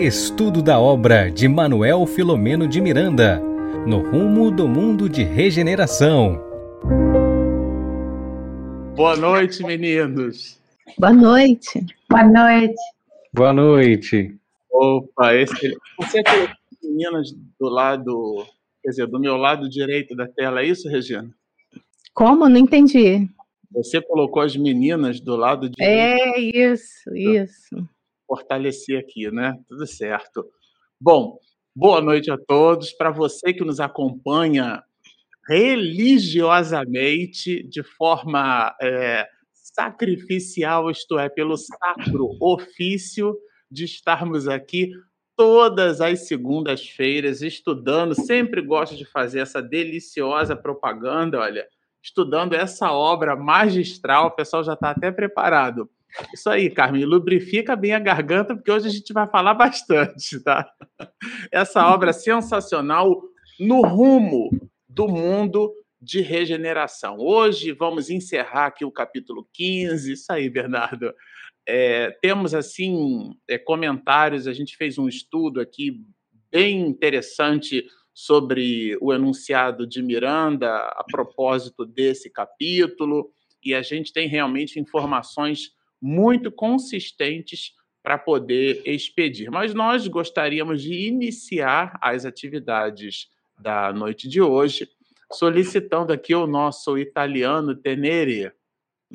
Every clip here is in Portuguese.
Estudo da obra de Manuel Filomeno de Miranda, no rumo do mundo de regeneração. Boa noite, meninos. Boa noite. Boa noite. Boa noite. Opa, esse... você colocou meninas do lado, quer dizer, do meu lado direito da tela, é isso, Regina? Como? Não entendi. Você colocou as meninas do lado direito. É isso, isso. Fortalecer aqui, né? Tudo certo. Bom, boa noite a todos. Para você que nos acompanha religiosamente, de forma é, sacrificial, isto é, pelo sacro ofício de estarmos aqui todas as segundas-feiras estudando. Sempre gosto de fazer essa deliciosa propaganda, olha, estudando essa obra magistral. O pessoal já está até preparado. Isso aí, Carmen, lubrifica bem a garganta, porque hoje a gente vai falar bastante, tá? Essa obra sensacional no rumo do mundo de regeneração. Hoje vamos encerrar aqui o capítulo 15. Isso aí, Bernardo. É, temos assim é, comentários. A gente fez um estudo aqui bem interessante sobre o enunciado de Miranda a propósito desse capítulo, e a gente tem realmente informações muito consistentes para poder expedir. Mas nós gostaríamos de iniciar as atividades da noite de hoje, solicitando aqui ao nosso italiano Tenere,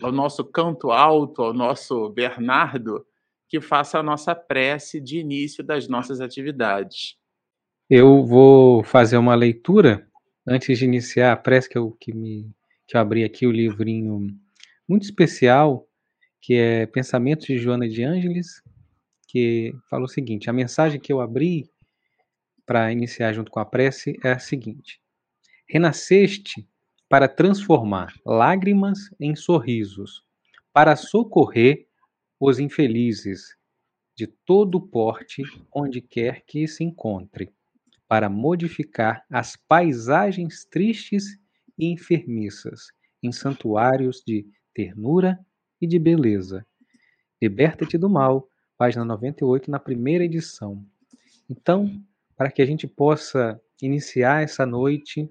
ao nosso canto alto, ao nosso Bernardo, que faça a nossa prece de início das nossas atividades. Eu vou fazer uma leitura antes de iniciar a prece que eu, que me, que eu abri aqui o livrinho muito especial, que é Pensamentos de Joana de Ângeles, que fala o seguinte: a mensagem que eu abri para iniciar junto com a prece é a seguinte: Renasceste para transformar lágrimas em sorrisos, para socorrer os infelizes de todo porte, onde quer que se encontre, para modificar as paisagens tristes e enfermiças em santuários de ternura e de beleza. Liberta-te do mal, página 98, na primeira edição. Então, para que a gente possa iniciar essa noite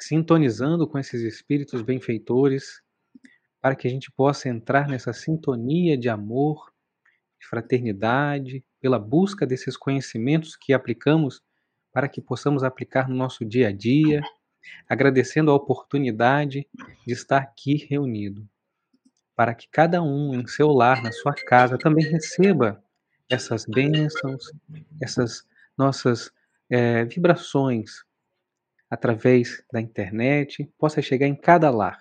sintonizando com esses espíritos benfeitores, para que a gente possa entrar nessa sintonia de amor, de fraternidade, pela busca desses conhecimentos que aplicamos para que possamos aplicar no nosso dia a dia, agradecendo a oportunidade de estar aqui reunido, para que cada um em seu lar, na sua casa, também receba essas bênçãos, essas nossas é, vibrações através da internet, possa chegar em cada lar.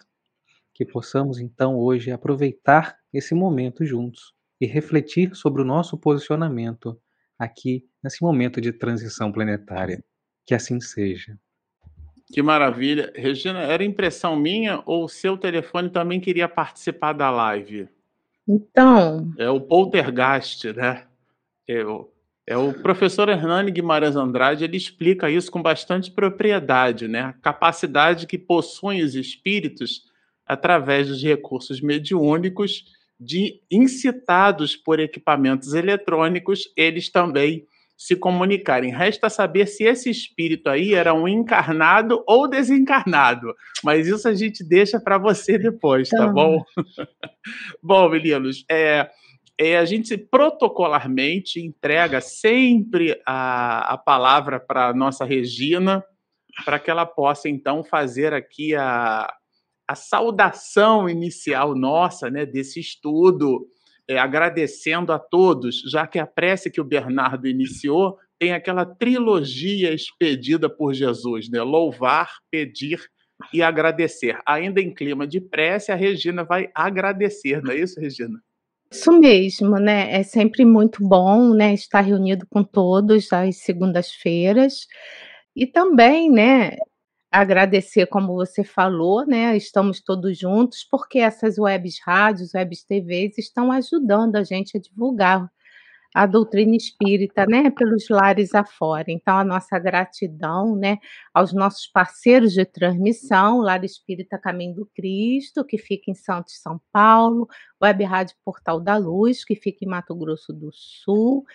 Que possamos então hoje aproveitar esse momento juntos e refletir sobre o nosso posicionamento aqui nesse momento de transição planetária. Que assim seja. Que maravilha. Regina, era impressão minha ou o seu telefone também queria participar da live? Então. É o poltergeist, né? Eu, é o professor Hernani Guimarães Andrade, ele explica isso com bastante propriedade, né? A capacidade que possuem os espíritos através dos recursos mediúnicos de incitados por equipamentos eletrônicos, eles também se comunicarem. Resta saber se esse espírito aí era um encarnado ou desencarnado. Mas isso a gente deixa para você depois, tá, tá bom? bom, meninos, é, é, a gente protocolarmente entrega sempre a, a palavra para a nossa Regina, para que ela possa, então, fazer aqui a, a saudação inicial nossa né, desse estudo, é, agradecendo a todos, já que a prece que o Bernardo iniciou tem aquela trilogia expedida por Jesus, né? Louvar, pedir e agradecer. Ainda em clima de prece, a Regina vai agradecer, não é isso, Regina? Isso mesmo, né, é sempre muito bom, né, estar reunido com todos às segundas-feiras, e também, né, agradecer como você falou, né, estamos todos juntos, porque essas webs rádios, webs TVs estão ajudando a gente a divulgar a doutrina espírita, né, pelos lares afora. Então, a nossa gratidão, né, aos nossos parceiros de transmissão, Lar Espírita Caminho do Cristo, que fica em Santos, São Paulo, Web Rádio Portal da Luz, que fica em Mato Grosso do Sul,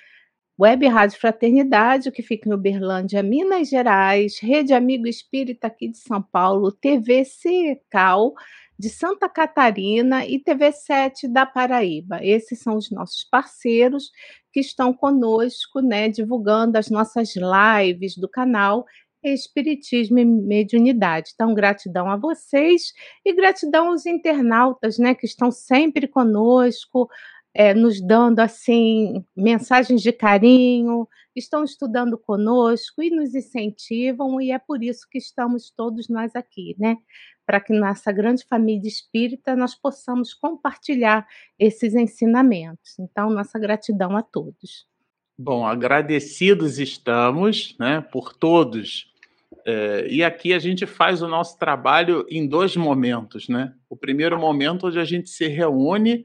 Web Rádio Fraternidade, que fica em Uberlândia, Minas Gerais, Rede Amigo Espírita aqui de São Paulo, TV Secal de Santa Catarina e TV 7 da Paraíba. Esses são os nossos parceiros que estão conosco, né, divulgando as nossas lives do canal Espiritismo e Mediunidade. Então, gratidão a vocês e gratidão aos internautas, né, que estão sempre conosco, é, nos dando assim mensagens de carinho, estão estudando conosco e nos incentivam, e é por isso que estamos todos nós aqui, né? Para que nessa grande família espírita nós possamos compartilhar esses ensinamentos. Então, nossa gratidão a todos. Bom, agradecidos estamos, né, por todos. É, e aqui a gente faz o nosso trabalho em dois momentos, né? O primeiro momento onde a gente se reúne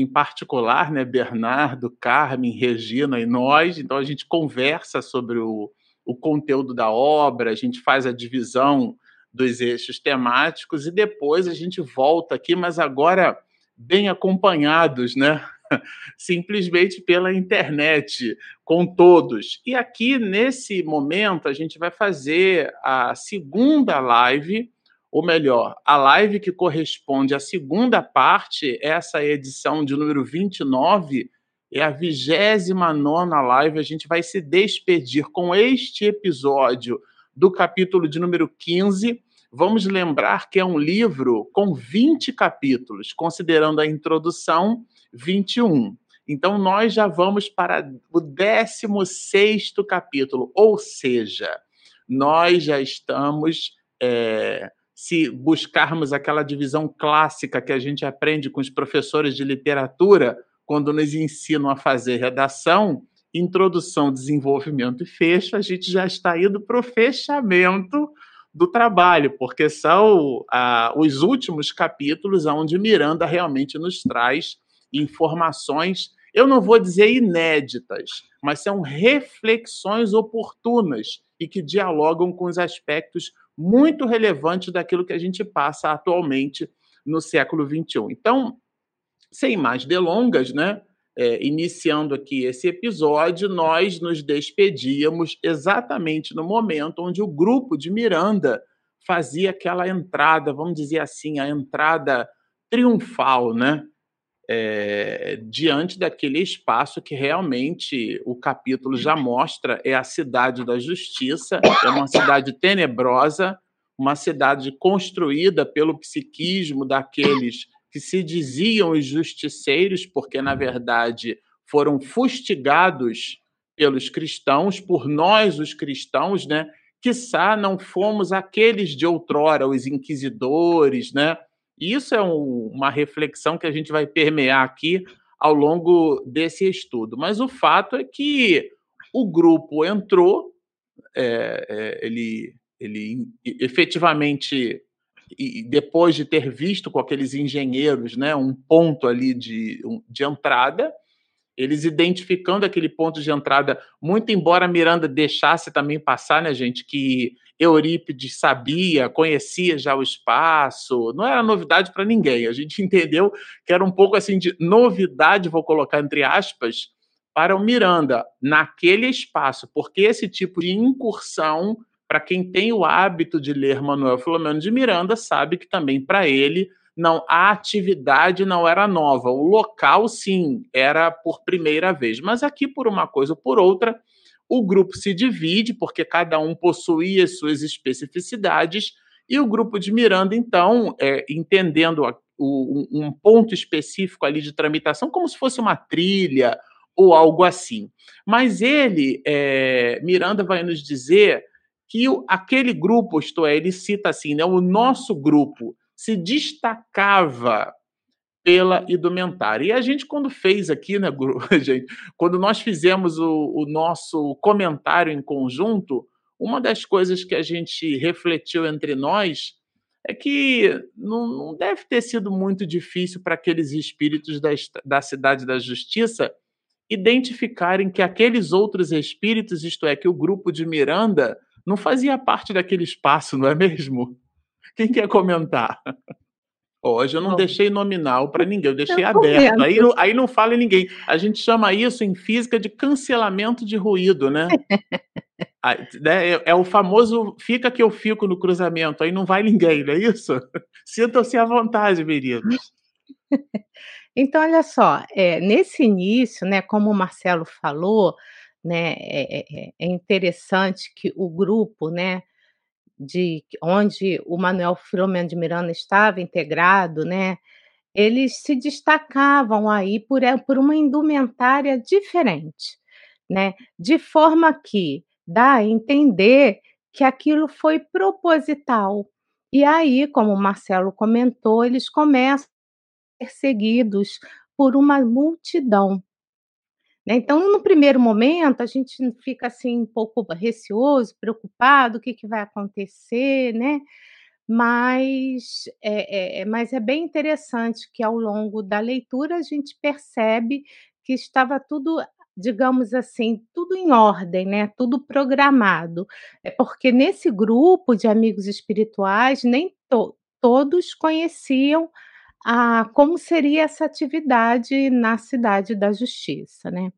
em particular, né, Bernardo, Carmen, Regina e nós. Então a gente conversa sobre o, o conteúdo da obra, a gente faz a divisão dos eixos temáticos e depois a gente volta aqui, mas agora bem acompanhados, né? Simplesmente pela internet, com todos. E aqui, nesse momento, a gente vai fazer a segunda live ou melhor, a live que corresponde à segunda parte, essa edição de número 29, é a 29 live. A gente vai se despedir com este episódio do capítulo de número 15. Vamos lembrar que é um livro com 20 capítulos, considerando a introdução, 21. Então, nós já vamos para o 16 capítulo, ou seja, nós já estamos. É, se buscarmos aquela divisão clássica que a gente aprende com os professores de literatura quando nos ensinam a fazer redação, introdução, desenvolvimento e fecho, a gente já está indo para o fechamento do trabalho, porque são ah, os últimos capítulos onde Miranda realmente nos traz informações, eu não vou dizer inéditas, mas são reflexões oportunas e que dialogam com os aspectos muito relevante daquilo que a gente passa atualmente no século XXI. Então, sem mais delongas, né? É, iniciando aqui esse episódio, nós nos despedíamos exatamente no momento onde o grupo de Miranda fazia aquela entrada, vamos dizer assim, a entrada triunfal, né? É, diante daquele espaço que realmente o capítulo já mostra é a cidade da justiça, é uma cidade tenebrosa, uma cidade construída pelo psiquismo daqueles que se diziam os justiceiros, porque na verdade foram fustigados pelos cristãos, por nós os cristãos, né? Quiçá não fomos aqueles de outrora, os inquisidores, né? Isso é um, uma reflexão que a gente vai permear aqui ao longo desse estudo. Mas o fato é que o grupo entrou, é, é, ele, ele efetivamente, e depois de ter visto com aqueles engenheiros né, um ponto ali de, de entrada, eles identificando aquele ponto de entrada, muito embora Miranda deixasse também passar, né, gente, que Eurípides sabia, conhecia já o espaço, não era novidade para ninguém. A gente entendeu que era um pouco assim de novidade, vou colocar entre aspas, para o Miranda naquele espaço, porque esse tipo de incursão, para quem tem o hábito de ler Manuel Filomeno de Miranda, sabe que também para ele não a atividade não era nova, o local sim era por primeira vez, mas aqui por uma coisa ou por outra o grupo se divide, porque cada um possuía suas especificidades, e o grupo de Miranda, então, é, entendendo a, o, um ponto específico ali de tramitação, como se fosse uma trilha ou algo assim. Mas ele, é, Miranda, vai nos dizer que aquele grupo, isto é, ele cita assim, né, o nosso grupo se destacava pela indumentária. E a gente, quando fez aqui, né, gente, quando nós fizemos o, o nosso comentário em conjunto, uma das coisas que a gente refletiu entre nós é que não deve ter sido muito difícil para aqueles espíritos da, da cidade da justiça identificarem que aqueles outros espíritos, isto é, que o grupo de Miranda, não fazia parte daquele espaço, não é mesmo? Quem quer comentar? Hoje eu não deixei nominal para ninguém, eu deixei Eu aberto. Aí não aí não fala em ninguém. A gente chama isso em física de cancelamento de ruído, né. Né, é é o famoso "fica que eu fico no cruzamento", aí não vai ninguém, não é isso? Sintam-se à vontade, meninos. Então olha só, eh, nesse início, né, como o Marcelo falou, né, é é é é interessante que o grupo, né, de onde o Manuel Filomeno de Miranda estava integrado, né, eles se destacavam aí por e por uma indumentária diferente, né, de forma que dá a entender que aquilo foi proposital. E aí, como o Marcelo comentou, eles começam perseguidos por uma multidão. Né, então no primeiro momento a gente fica, assim, um pouco receoso, preocupado, o que que vai acontecer, né, mas é é mas é bem interessante que ao longo da leitura a gente percebe que estava tudo, digamos assim, tudo em ordem, né, tudo programado. É porque nesse grupo de amigos espirituais nem to todos conheciam a como seria essa atividade na Cidade da Justiça, né.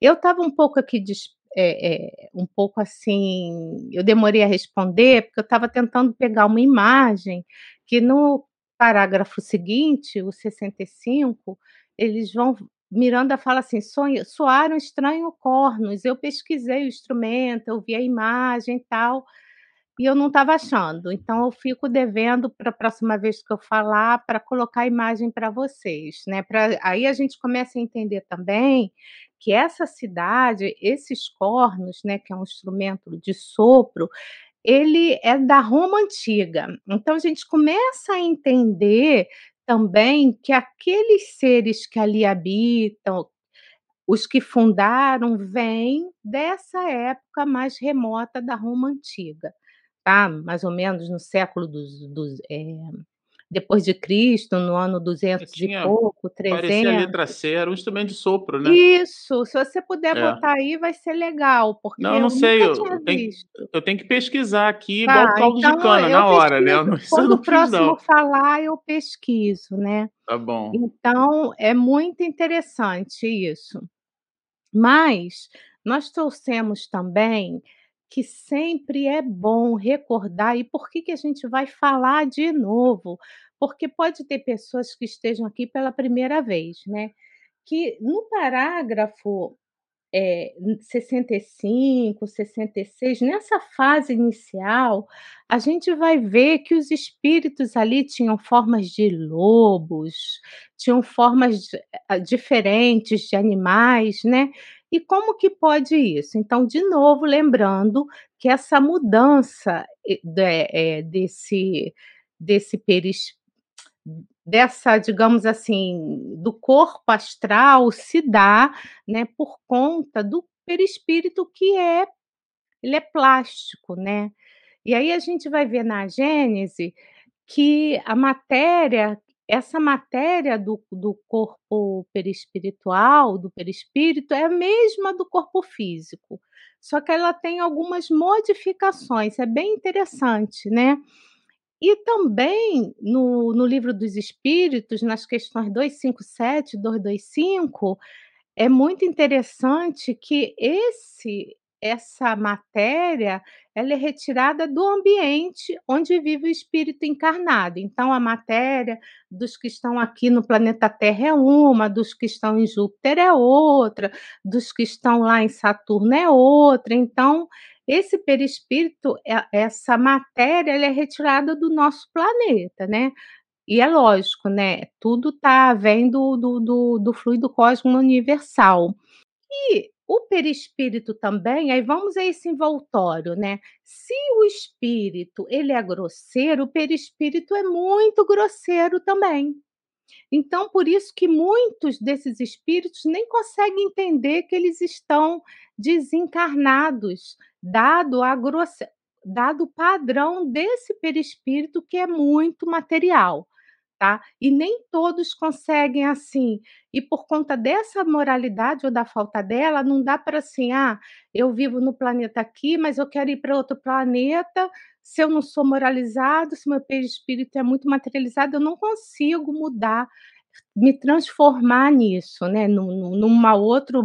Eu estava um pouco aqui des eh eh, um pouco assim, eu demorei a responder, porque eu estava tentando pegar uma imagem que no parágrafo seguinte, o 65, eles vão Miranda fala assim: "Sonha soaram estranho cornos", eu pesquisei o instrumento, eu vi a imagem e tal, e eu não estava achando, então eu fico devendo pra próxima vez que eu falar, pra colocar a imagem pra vocês, né, pra aí a gente começa a entender também que essa cidade, esses cornos, né, que é um instrumento de sopro, ele é da Roma antiga. Então a gente começa a entender também que aqueles seres que ali habitam, os que fundaram, vêm dessa época mais remota da Roma antiga, tá. Mais ou menos no século dos dos eh, depois de Cristo, no ano Eu 200 e tinha pouco, parecia a 300. letra C, era um instrumento de sopro, né. Isso, se você puder É. botar aí vai ser legal, porque Não, eu não sei, eu eu tenho eu tenho que pesquisar aqui igual Tá, caldo de então cana, eu na hora, né, eu não quando o próximo não. falar eu pesquiso, né. Tá bom. Então é muito interessante isso. Mas nós trouxemos também que sempre é bom recordar, e por que que a gente vai falar de novo? Porque pode ter pessoas que estejam aqui pela primeira vez, né, que no parágrafo, eh, 65, 66, nessa fase inicial, a gente vai ver que os espíritos ali tinham formas de lobos, tinham formas ah, diferentes de animais, né. E como que pode isso? Então de novo lembrando que essa mudança, e de eh, desse desse peris dessa, digamos assim, do corpo astral se dá, né, por conta do perispírito que é ele é plástico, né. E aí a gente vai ver na Gênese que a matéria essa matéria do do corpo perispiritual, do perispírito, é a mesma do corpo físico, só que ela tem algumas modificações, é bem interessante, né. E também no no Livro dos Espíritos, nas questões 257 e 225, é muito interessante que esse essa matéria, ela é retirada do ambiente onde vive o espírito encarnado, então a matéria dos que estão aqui no planeta Terra é uma, dos que estão em Júpiter é outra, dos que estão lá em Saturno é outra, então esse perispírito, e essa matéria, ela é retirada do nosso planeta, né. E é lógico, né, tudo tá vem do do do do fluido cósmico universal. E o perispírito também aí vamos a esse envoltório, né, se o espírito ele é grosseiro, o perispírito é muito grosseiro também. Então por isso que muitos desses espíritos nem conseguem entender que eles estão desencarnados, dado a grosse dado o padrão desse perispírito que é muito material, tá? E nem todos conseguem assim. E por conta dessa moralidade ou da falta dela, não dá para assim, ah, eu vivo no planeta aqui, mas eu quero ir para outro planeta. Se eu não sou moralizado, se meu perispírito é muito materializado, eu não consigo mudar, me transformar nisso, né? Num, numa outro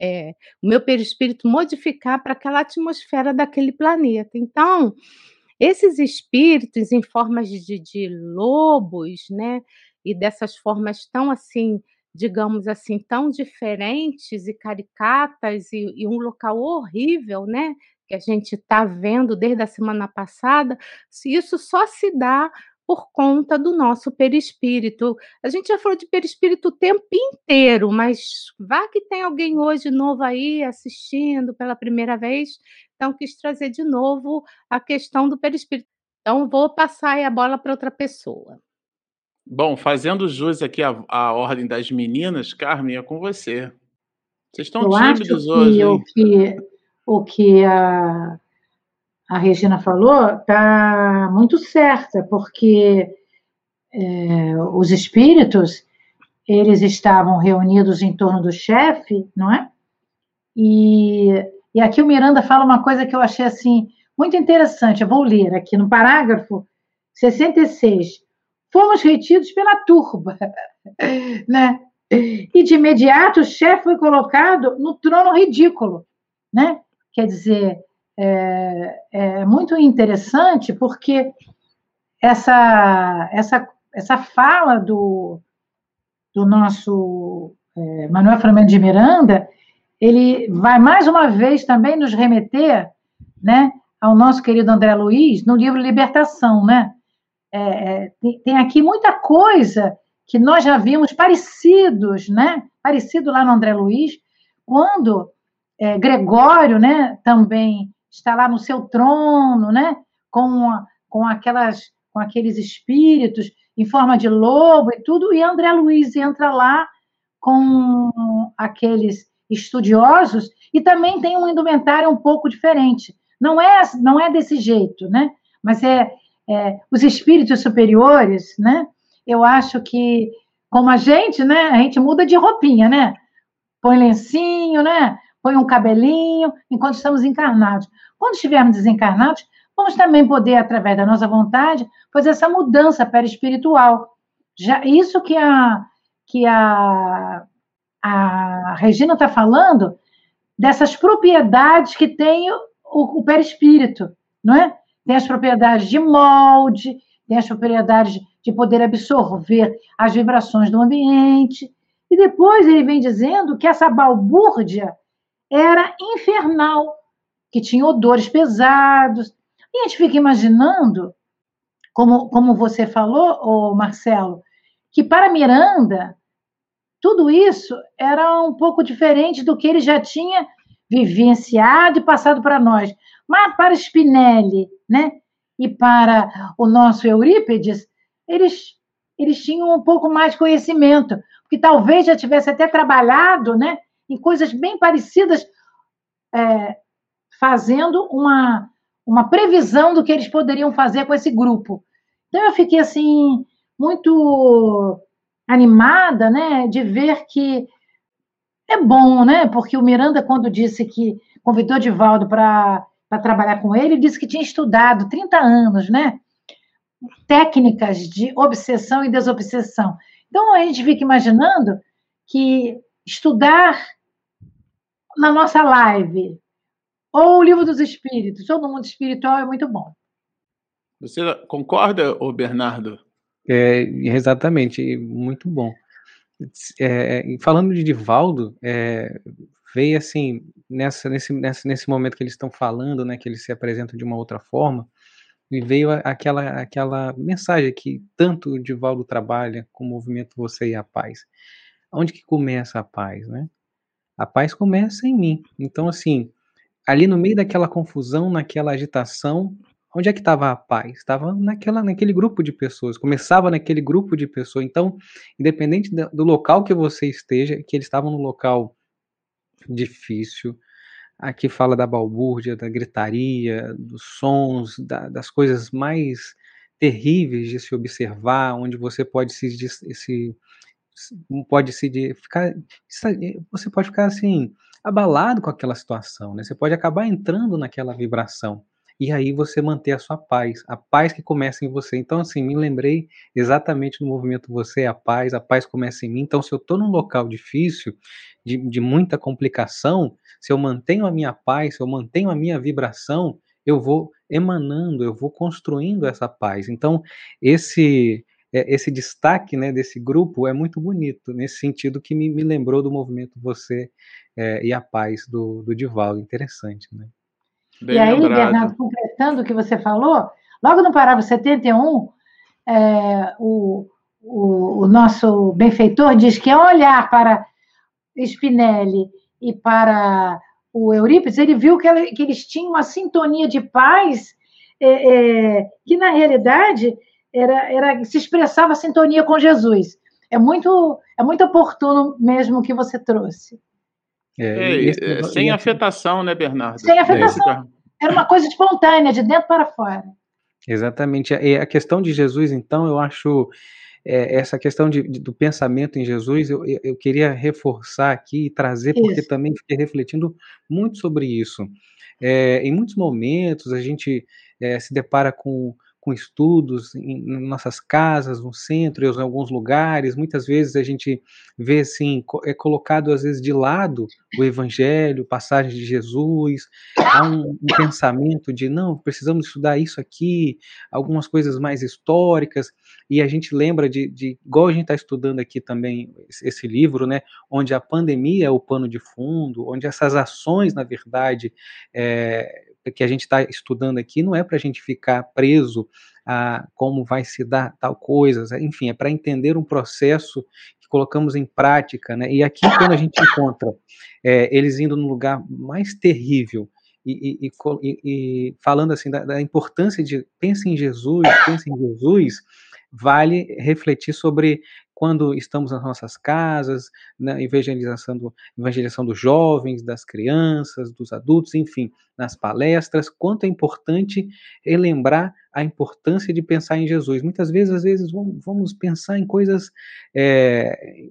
é, o meu perispírito modificar para aquela atmosfera daquele planeta. Então, esses espíritos em formas de, de lobos, né? E dessas formas tão assim, digamos assim, tão diferentes e caricatas e, e um local horrível, né? Que a gente está vendo desde a semana passada, isso só se dá por conta do nosso perispírito. A gente já falou de perispírito o tempo inteiro, mas vá que tem alguém hoje novo aí assistindo pela primeira vez, então quis trazer de novo a questão do perispírito. Então vou passar a bola para outra pessoa. Bom, fazendo jus aqui à, à ordem das meninas, Carmen, é com você. Vocês estão Eu tímidos hoje. O que, o que a a Regina falou está muito certa, porque é, os espíritos eles estavam reunidos em torno do chefe, não é? E, e aqui o Miranda fala uma coisa que eu achei assim muito interessante. Eu vou ler aqui no parágrafo 66. Fomos retidos pela turba, né? E de imediato o chefe foi colocado no trono ridículo, né? Quer dizer, é, é muito interessante porque essa, essa, essa fala do, do nosso é, Manuel Flamengo de Miranda, ele vai mais uma vez também nos remeter né, ao nosso querido André Luiz no livro Libertação. Né? É, é, tem, tem, aqui muita coisa que nós já vimos parecidos, né? parecido lá no André Luiz, quando é, Gregório né, também está lá no seu trono, né? Com, com, aquelas, com aqueles espíritos em forma de lobo e tudo, e André Luiz entra lá com aqueles estudiosos e também tem um indumentário um pouco diferente. Não é, não é desse jeito, né? Mas é, é os espíritos superiores, né? Eu acho que como a gente, né? A gente muda de roupinha, né? Põe lencinho, né? Põe um cabelinho enquanto estamos encarnados. Quando estivermos desencarnados, vamos também poder, através da nossa vontade, fazer essa mudança perispiritual. Já, isso que a, que a, a Regina está falando, dessas propriedades que tem o, o perispírito, não é? Tem as propriedades de molde, tem as propriedades de poder absorver as vibrações do ambiente. E depois ele vem dizendo que essa balbúrdia era infernal, que tinha odores pesados. E a gente fica imaginando, como, como você falou, Marcelo, que para Miranda, tudo isso era um pouco diferente do que ele já tinha vivenciado e passado para nós. Mas para Spinelli, né, e para o nosso Eurípides, eles, eles tinham um pouco mais de conhecimento, porque talvez já tivesse até trabalhado, né, em coisas bem parecidas, é, fazendo uma, uma previsão do que eles poderiam fazer com esse grupo. Então eu fiquei assim muito animada, né, de ver que é bom, né? Porque o Miranda quando disse que convidou Divaldo para trabalhar com ele, disse que tinha estudado 30 anos, né? Técnicas de obsessão e desobsessão. Então a gente fica imaginando que estudar na nossa live, ou o livro dos espíritos, ou no mundo espiritual é muito bom. Você concorda, ô Bernardo? É, exatamente, muito bom. É, falando de Divaldo, é, veio assim, nessa, nesse, nessa, nesse momento que eles estão falando, né, que eles se apresentam de uma outra forma, me veio aquela, aquela mensagem que tanto o Divaldo trabalha com o movimento Você e a Paz. Onde que começa a paz, né? A paz começa em mim. Então, assim, ali no meio daquela confusão, naquela agitação, onde é que estava a paz? Estava naquela, naquele grupo de pessoas, começava naquele grupo de pessoas. Então, independente do local que você esteja, que eles estavam no local difícil, aqui fala da balbúrdia, da gritaria, dos sons, da, das coisas mais terríveis de se observar, onde você pode se, se pode se ficar, você pode ficar assim abalado com aquela situação, né? Você pode acabar entrando naquela vibração e aí você manter a sua paz, a paz que começa em você. Então, assim, me lembrei exatamente do movimento Você é a Paz, a paz começa em mim. Então, se eu estou num local difícil, de, de muita complicação, se eu mantenho a minha paz, se eu mantenho a minha vibração, eu vou emanando, eu vou construindo essa paz. Então, esse é, esse destaque né, desse grupo é muito bonito, nesse sentido que me, me lembrou do movimento Você é, e a Paz do, do Divaldo. Interessante, né? Bem e aí, lembrado. Bernardo, completando o que você falou, logo no parágrafo 71, é, o, o, o nosso benfeitor diz que ao olhar para Spinelli e para o Eurípides, ele viu que, ela, que eles tinham uma sintonia de paz é, é, que, na realidade, era, era, se expressava a sintonia com Jesus. É muito, é muito oportuno mesmo o que você trouxe. É, é, sem afetação, né, Bernardo? Sem afetação. Era uma coisa espontânea, de dentro para fora. Exatamente. E a questão de Jesus, então, eu acho é, essa questão de, de, do pensamento em Jesus, eu, eu queria reforçar aqui e trazer, porque isso. também fiquei refletindo muito sobre isso. É, em muitos momentos a gente é, se depara com com estudos em, nossas casas, no centro, em alguns lugares. Muitas vezes a gente vê assim, é colocado às vezes de lado o Evangelho, passagens de Jesus. Há um, um pensamento de não, precisamos estudar isso aqui, algumas coisas mais históricas. E a gente lembra de, de igual a gente está estudando aqui também esse livro, né, onde a pandemia é o pano de fundo, onde essas ações, na verdade, é, que a gente está estudando aqui não é para a gente ficar preso a como vai se dar tal coisa, enfim, é para entender um processo que colocamos em prática, né? E aqui quando a gente encontra é, eles indo no lugar mais terrível e, e, e, e falando assim da, da, importância de pense em Jesus, pense em Jesus, vale refletir sobre quando estamos nas nossas casas, na né, evangelização, do, evangelização dos jovens, das crianças, dos adultos, enfim, nas palestras, quanto é importante relembrar a importância de pensar em Jesus. Muitas vezes, às vezes, vamos pensar em coisas é,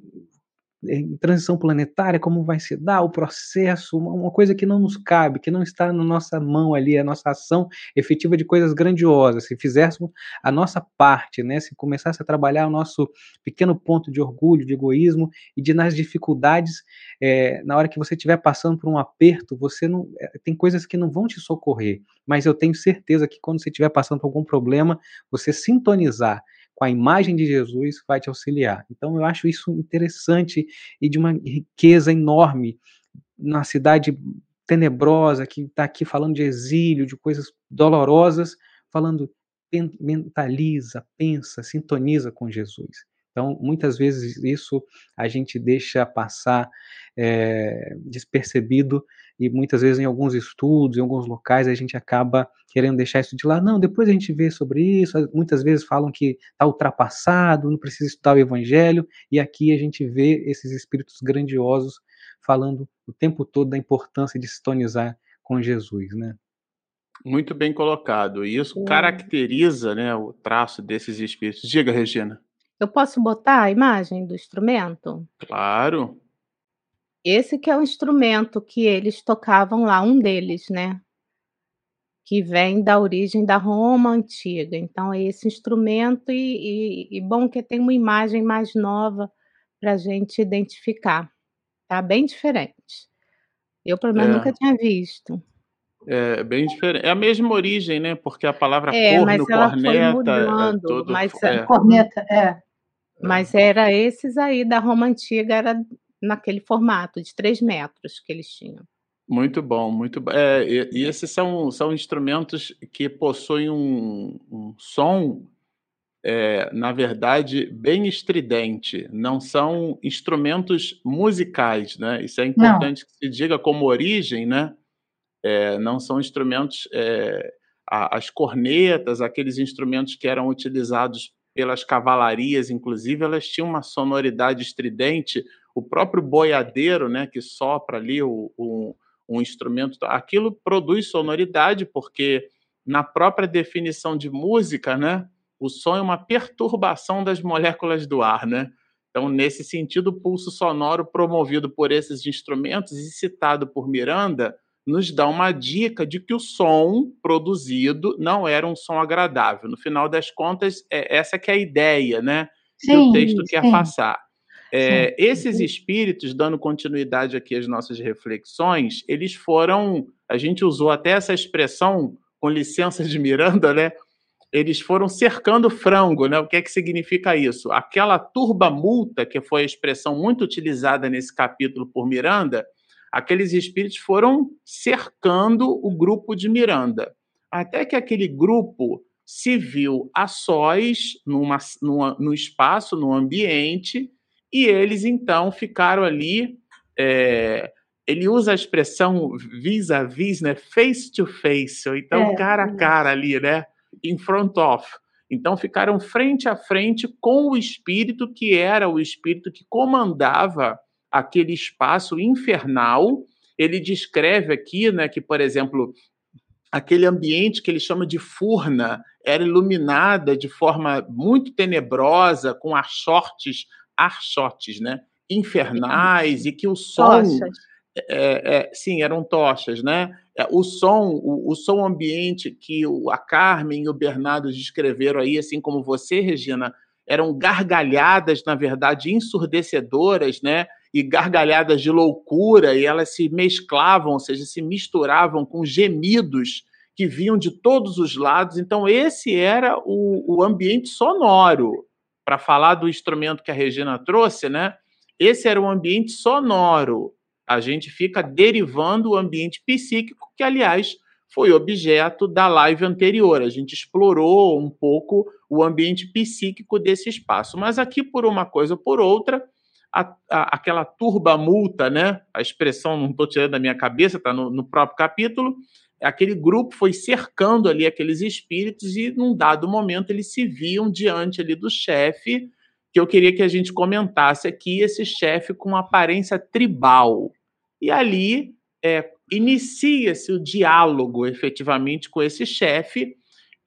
transição planetária, como vai se dar o processo, uma coisa que não nos cabe, que não está na nossa mão ali, a nossa ação efetiva de coisas grandiosas. Se fizéssemos a nossa parte, né, se começasse a trabalhar o nosso pequeno ponto de orgulho, de egoísmo e de nas dificuldades, é, na hora que você estiver passando por um aperto, você não é, tem coisas que não vão te socorrer, mas eu tenho certeza que quando você estiver passando por algum problema, você sintonizar com a imagem de Jesus vai te auxiliar. Então eu acho isso interessante e de uma riqueza enorme na cidade tenebrosa que está aqui falando de exílio, de coisas dolorosas, falando mentaliza, pensa, sintoniza com Jesus. Então, muitas vezes isso a gente deixa passar é, despercebido e muitas vezes em alguns estudos, em alguns locais, a gente acaba querendo deixar isso de lado. Não, depois a gente vê sobre isso. Muitas vezes falam que está ultrapassado, não precisa estudar o evangelho, e aqui a gente vê esses espíritos grandiosos falando o tempo todo da importância de sintonizar com Jesus, né? Muito bem colocado. E isso caracteriza né, o traço desses espíritos. Diga, Regina. Eu posso botar a imagem do instrumento? Claro. Esse que é o instrumento que eles tocavam lá, um deles, né? Que vem da origem da Roma antiga. Então, é esse instrumento, e, e, e bom que tem uma imagem mais nova para a gente identificar. Tá bem diferente. Eu, pelo menos, é. nunca tinha visto. É bem diferente. É a mesma origem, né? Porque a palavra é, corno, mas ela corneta. Foi é mudando, é todo, mas, é. Corneta, é. Mas era esses aí da Roma Antiga, era naquele formato de três metros que eles tinham. Muito bom, muito bom. É, e, e, esses são, são instrumentos que possuem um, um som, é, na verdade, bem estridente. Não são instrumentos musicais, né? Isso é importante não. que se diga como origem, né? É, não são instrumentos, é, as cornetas, aqueles instrumentos que eram utilizados pelas cavalarias, inclusive, elas tinham uma sonoridade estridente. O próprio boiadeiro, né, que sopra ali o, o, um instrumento, aquilo produz sonoridade, porque na própria definição de música, né, O som é uma perturbação das moléculas do ar, né? Então, nesse sentido, o pulso sonoro promovido por esses instrumentos e citado por Miranda nos dá uma dica de que o som produzido não era um som agradável. No final das contas, é essa que é a ideia, né? Sim, que o texto sim. quer passar. É, esses espíritos, dando continuidade aqui às nossas reflexões, eles foram. A gente usou até essa expressão, com licença de Miranda, né? Eles foram cercando frango, né? O que é que significa isso? Aquela turba multa, que foi a expressão muito utilizada nesse capítulo por Miranda, aqueles espíritos foram cercando o grupo de Miranda, até que aquele grupo se viu a sós numa, numa, no espaço, no ambiente, e eles então ficaram ali. É, ele usa a expressão vis-a-vis, né? Face to face, ou então é, cara a cara ali, né? In front of. Então ficaram frente a frente com o espírito que era o espírito que comandava aquele espaço infernal. Ele descreve aqui, né, que por exemplo, aquele ambiente que ele chama de furna era iluminada de forma muito tenebrosa com archotes archotes, né? Infernais, e que o som. É, é, sim, eram tochas, né? É, o som, o, o, som ambiente que o, a Carmen e o Bernardo descreveram aí, assim como você, Regina, eram gargalhadas, na verdade, ensurdecedoras, né? E gargalhadas de loucura, e elas se mesclavam, ou seja, se misturavam com gemidos que vinham de todos os lados. Então, esse era o, o ambiente sonoro para falar do instrumento que a Regina trouxe, né? Esse era um ambiente sonoro. A gente fica derivando o ambiente psíquico, que, aliás, foi objeto da live anterior. A gente explorou um pouco o ambiente psíquico desse espaço. Mas aqui, por uma coisa ou por outra, a, a, aquela turba multa, né? A expressão não estou tirando da minha cabeça, está no, no próprio capítulo aquele grupo foi cercando ali aqueles espíritos e num dado momento eles se viam diante ali do chefe, que eu queria que a gente comentasse aqui, esse chefe com aparência tribal. E ali é, inicia-se o diálogo efetivamente com esse chefe,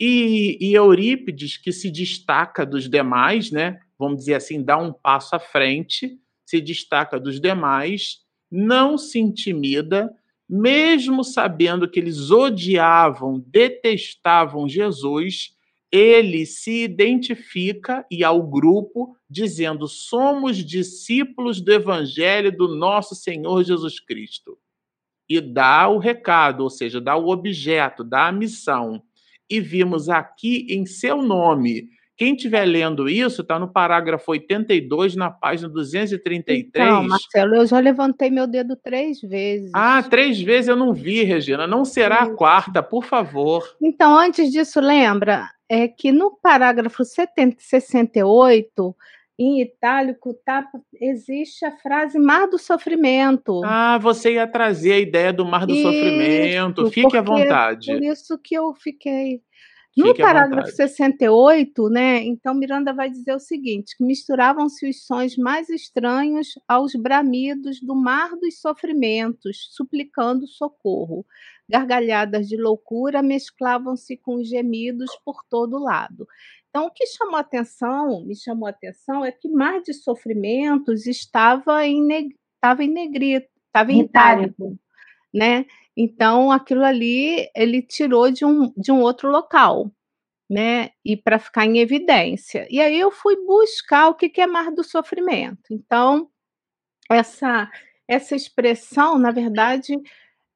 e, e Eurípides, que se destaca dos demais, né, vamos dizer assim, dá um passo à frente, se destaca dos demais, não se intimida, mesmo sabendo que eles odiavam, detestavam Jesus, ele se identifica e ao grupo dizendo: somos discípulos do evangelho do nosso Senhor Jesus Cristo. E dá o recado, ou seja, dá o objeto, dá a missão. E vimos aqui em seu nome quem estiver lendo isso, está no parágrafo 82, na página 233. Então, Marcelo, eu já levantei meu dedo três vezes. Ah, três vezes eu não vi, Regina. Não será a quarta, por favor. Então, antes disso, lembra é que no parágrafo 70, 68, em itálico, tá, existe a frase mar do sofrimento. Ah, você ia trazer a ideia do mar do isso, sofrimento. Fique à vontade. Por isso que eu fiquei no parágrafo 68, né, então Miranda vai dizer o seguinte: que misturavam-se os sons mais estranhos aos bramidos do mar dos sofrimentos, suplicando socorro. Gargalhadas de loucura mesclavam-se com gemidos por todo lado. Então, o que chamou atenção, me chamou a atenção, é que mar de sofrimentos estava em, neg estava em negrito, estava em itálico, né? Então, aquilo ali ele tirou de um, de um outro local, né? E para ficar em evidência. E aí eu fui buscar o que, que é mar do sofrimento. Então, essa, essa expressão, na verdade,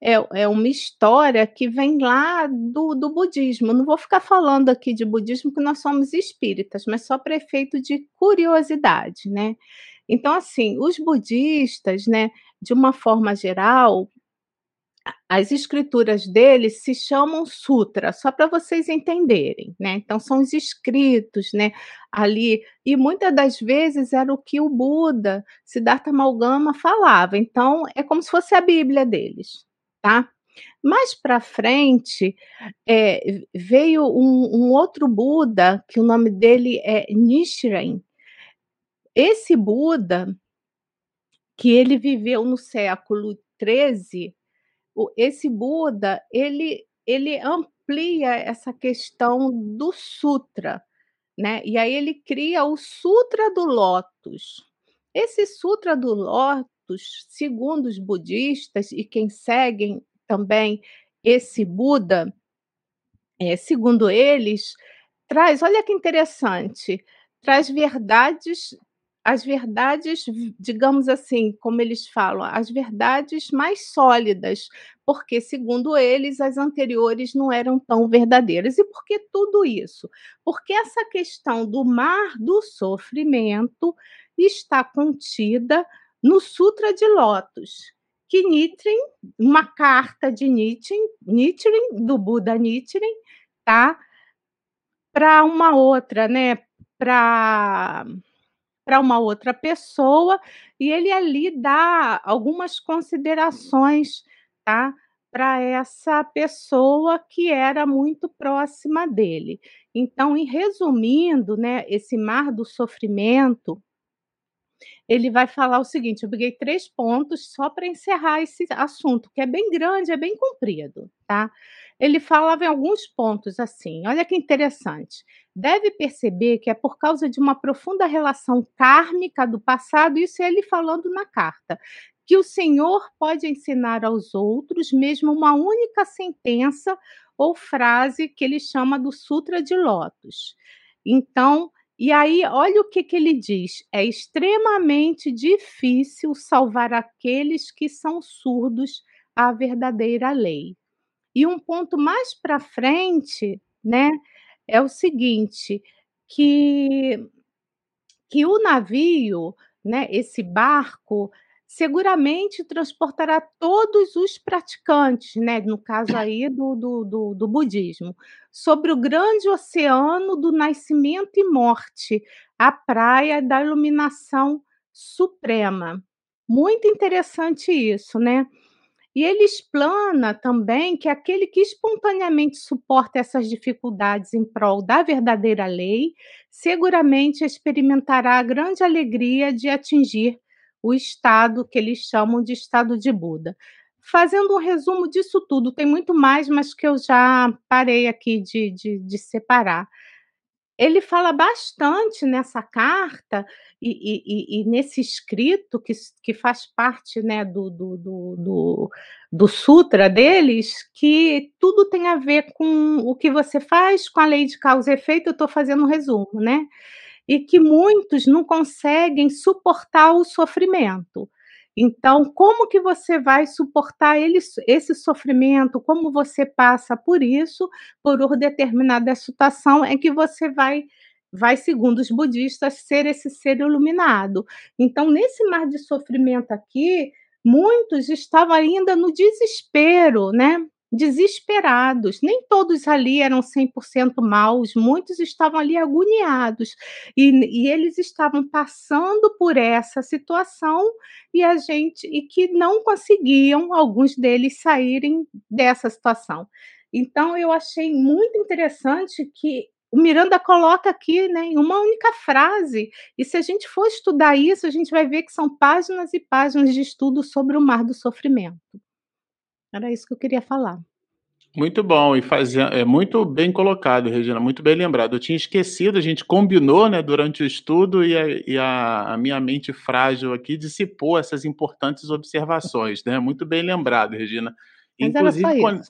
é, é uma história que vem lá do, do budismo. Não vou ficar falando aqui de budismo, porque nós somos espíritas, mas só para efeito de curiosidade, né? Então, assim, os budistas, né, de uma forma geral, as escrituras deles se chamam sutra, só para vocês entenderem, né? Então são os escritos, né, ali, e muitas das vezes era o que o Buda, Siddhartha Malgama falava. Então é como se fosse a Bíblia deles, tá? Mais para frente é, veio um, um, outro Buda que o nome dele é Nichiren. Esse Buda que ele viveu no século 13 esse Buda, ele, ele amplia essa questão do sutra, né? E aí ele cria o Sutra do Lótus. Esse Sutra do Lótus, segundo os budistas e quem seguem também esse Buda, é, segundo eles, traz, olha que interessante, traz verdades as verdades, digamos assim, como eles falam, as verdades mais sólidas, porque, segundo eles, as anteriores não eram tão verdadeiras. E por que tudo isso? Porque essa questão do mar do sofrimento está contida no Sutra de Lotus, que Nichiren, uma carta de Nichiren, Nichiren do Buda Nichiren, tá? Para uma outra, né? Para para uma outra pessoa, e ele ali dá algumas considerações, tá? Para essa pessoa que era muito próxima dele. Então, em resumindo, né, esse mar do sofrimento, ele vai falar o seguinte: eu peguei três pontos só para encerrar esse assunto, que é bem grande, é bem comprido, tá? Ele falava em alguns pontos assim, olha que interessante. Deve perceber que é por causa de uma profunda relação kármica do passado, isso é ele falando na carta, que o Senhor pode ensinar aos outros mesmo uma única sentença ou frase que ele chama do Sutra de Lotus. Então, e aí, olha o que, que ele diz: é extremamente difícil salvar aqueles que são surdos à verdadeira lei. E um ponto mais para frente, né, é o seguinte, que que o navio, né, esse barco, seguramente transportará todos os praticantes, né, no caso aí do, do, do, do, budismo, sobre o grande oceano do nascimento e morte, a praia da iluminação suprema. Muito interessante isso, né? E ele explana também que aquele que espontaneamente suporta essas dificuldades em prol da verdadeira lei, seguramente experimentará a grande alegria de atingir o estado que eles chamam de estado de Buda. Fazendo um resumo disso tudo, tem muito mais, mas que eu já parei aqui de, de, de separar. Ele fala bastante nessa carta e, e, e, nesse escrito que, que faz parte né, do, do, do, do, do sutra deles, que tudo tem a ver com o que você faz, com a lei de causa e efeito, eu estou fazendo um resumo, né? E que muitos não conseguem suportar o sofrimento. Então, como que você vai suportar ele, esse sofrimento? Como você passa por isso, por uma determinada situação, é que você vai, vai segundo os budistas, ser esse ser iluminado. Então, nesse mar de sofrimento aqui, muitos estavam ainda no desespero, né? Desesperados. Nem todos ali eram 100% maus, muitos estavam ali agoniados. E, e, eles estavam passando por essa situação e a gente e que não conseguiam alguns deles saírem dessa situação. Então eu achei muito interessante que o Miranda coloca aqui né, em uma única frase. E se a gente for estudar isso, a gente vai ver que são páginas e páginas de estudo sobre o mar do sofrimento. Era isso que eu queria falar. Muito bom e fazia, é muito bem colocado, Regina, muito bem lembrado. Eu tinha esquecido, a gente combinou, né, durante o estudo e a, e a, a minha mente frágil aqui dissipou essas importantes observações, né? Muito bem lembrado, Regina. Inclusive, con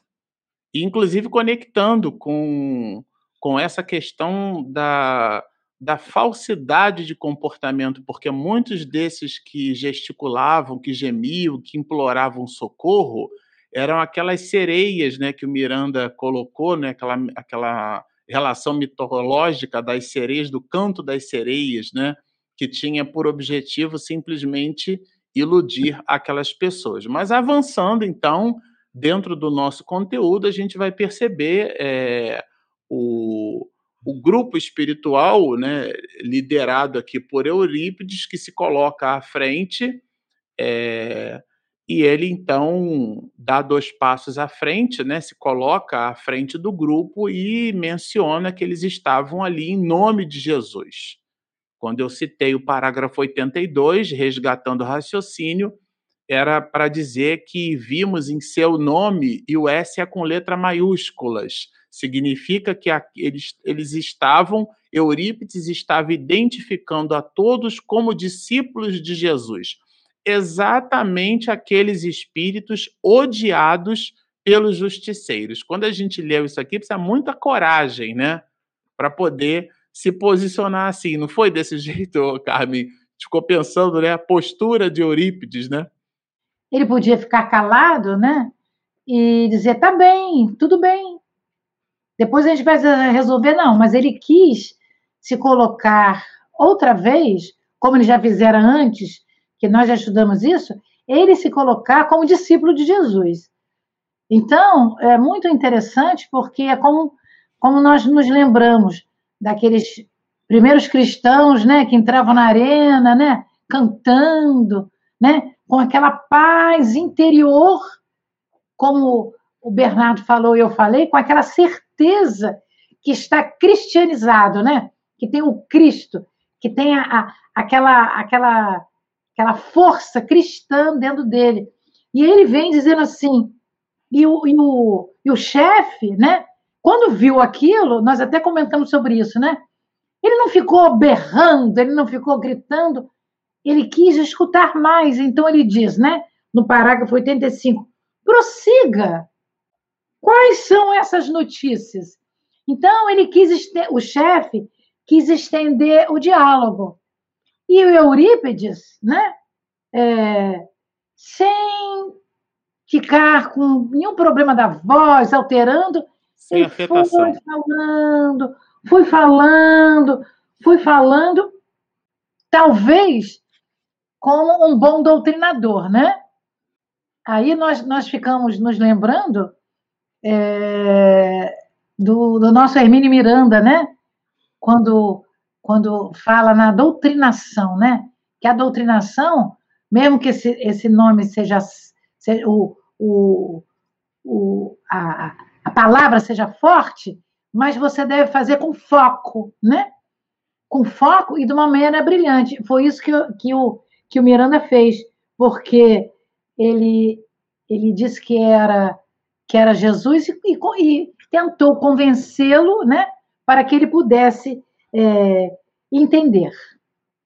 inclusive conectando com, com essa questão da, da falsidade de comportamento, porque muitos desses que gesticulavam, que gemiam, que imploravam socorro, eram aquelas sereias né, que o Miranda colocou, né, aquela, aquela relação mitológica das sereias, do canto das sereias, né, que tinha por objetivo simplesmente iludir aquelas pessoas. Mas avançando, então, dentro do nosso conteúdo, a gente vai perceber é, o, o grupo espiritual, né, liderado aqui por Eurípides, que se coloca à frente. É, e ele então dá dois passos à frente, né, se coloca à frente do grupo e menciona que eles estavam ali em nome de Jesus. Quando eu citei o parágrafo 82, resgatando o raciocínio, era para dizer que vimos em seu nome, e o S é com letra maiúsculas, Significa que eles, eles estavam, Eurípides estava identificando a todos como discípulos de Jesus. Exatamente aqueles espíritos odiados pelos justiceiros. Quando a gente leu isso aqui, precisa muita coragem, né? Para poder se posicionar assim. Não foi desse jeito, Carmen? Ficou pensando, né? A postura de Eurípides, né? Ele podia ficar calado, né? E dizer, tá bem, tudo bem, depois a gente vai resolver, não, mas ele quis se colocar outra vez, como ele já fizera antes, que nós já estudamos isso, ele se colocar como discípulo de Jesus. Então, é muito interessante porque é como, como nós nos lembramos daqueles primeiros cristãos, né, que entravam na arena, né, cantando, né, com aquela paz interior, como o Bernardo falou e eu falei, com aquela certeza certeza que está cristianizado, né? Que tem o Cristo, que tem a, a, aquela, aquela, aquela força cristã dentro dele. E ele vem dizendo assim, e o, e o, e o chefe, né? Quando viu aquilo, nós até comentamos sobre isso, né? Ele não ficou berrando, ele não ficou gritando, ele quis escutar mais. Então ele diz, né? No parágrafo 85, prossiga, Quais são essas notícias? Então, ele quis, o chefe quis estender o diálogo. E o Eurípides, né, é, sem ficar com nenhum problema da voz, alterando, sem ele afetação. foi falando, foi falando, foi falando, talvez como um bom doutrinador, né? Aí nós, nós ficamos nos lembrando é, do, do, nosso Hermínio Miranda, né? Quando, quando fala na doutrinação, né? Que a doutrinação, mesmo que esse, esse nome seja, seja o, o, o, a, a palavra seja forte, mas você deve fazer com foco, né? Com foco e de uma maneira brilhante. Foi isso que, que, o, que o Miranda fez, porque ele, ele disse que era que era Jesus, e, e, e tentou convencê-lo, né, para que ele pudesse é, entender.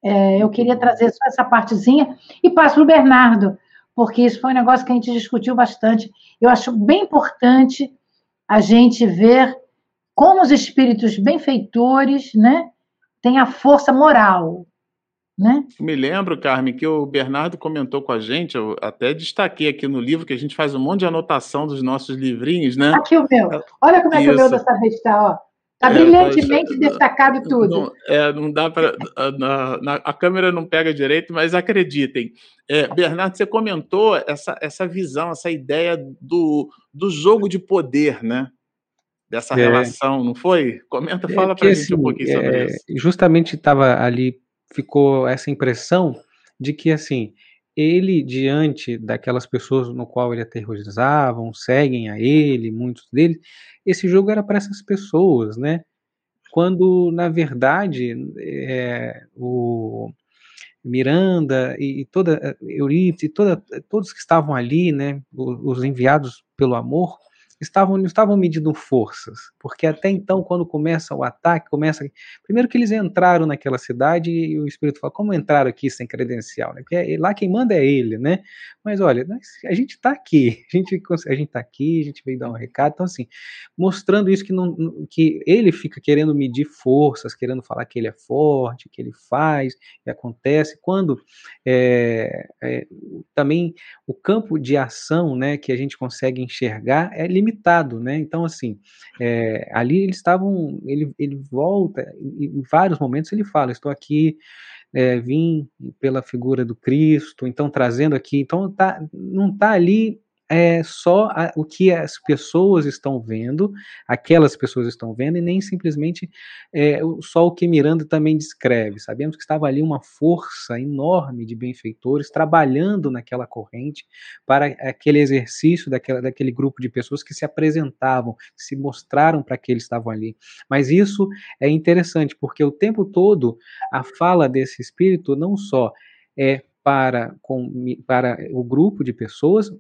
É, eu queria trazer só essa partezinha e passo para o Bernardo, porque isso foi um negócio que a gente discutiu bastante. Eu acho bem importante a gente ver como os espíritos benfeitores, né, têm a força moral, né? Me lembro, Carmen, que o Bernardo comentou com a gente, eu até destaquei aqui no livro que a gente faz um monte de anotação dos nossos livrinhos, né? Aqui o meu. Olha como é que Isso. o meu dessa vez está, ó. Está é, brilhantemente destacado tudo. Não, é, não dá para. A, a, câmera não pega direito, mas acreditem. É, Bernardo, você comentou essa, essa visão, essa ideia do, do jogo de poder, né? Dessa é, relação, não foi? Comenta, é fala para a gente assim, um pouquinho sobre é, isso. Justamente estava ali ficou essa impressão de que, assim, ele, diante daquelas pessoas no qual ele aterrorizavam, seguem a ele, muitos deles, esse jogo era para essas pessoas, né? Quando, na verdade, é, o Miranda e, e toda Eurípides e toda, todos que estavam ali, né, os, os enviados pelo amor, estavam, não estavam medindo forças, porque até então, quando começa o ataque, começa. Primeiro que eles entraram naquela cidade e o Espírito fala: como entraram aqui sem credencial? Né? Porque é, lá quem manda é ele, né? Mas olha, a gente está aqui, a gente a gente está aqui, a gente veio dar um recado, então assim, mostrando isso que não, que ele fica querendo medir forças, querendo falar que ele é forte, que ele faz, e acontece quando é, é, também o campo de ação, né, que a gente consegue enxergar é limitado limitado, né? Então, assim, é, ali eles estavam, ele, ele volta, em vários momentos ele fala, estou aqui, é, vim pela figura do Cristo, então trazendo aqui, então tá, não está ali é só a, o que as pessoas estão vendo, aquelas pessoas estão vendo, e nem simplesmente é, só o que Miranda também descreve. Sabemos que estava ali uma força enorme de benfeitores trabalhando naquela corrente para aquele exercício daquela, daquele grupo de pessoas que se apresentavam, se mostraram para que eles estavam ali. Mas isso é interessante, porque o tempo todo a fala desse espírito não só é para, com, para o grupo de pessoas,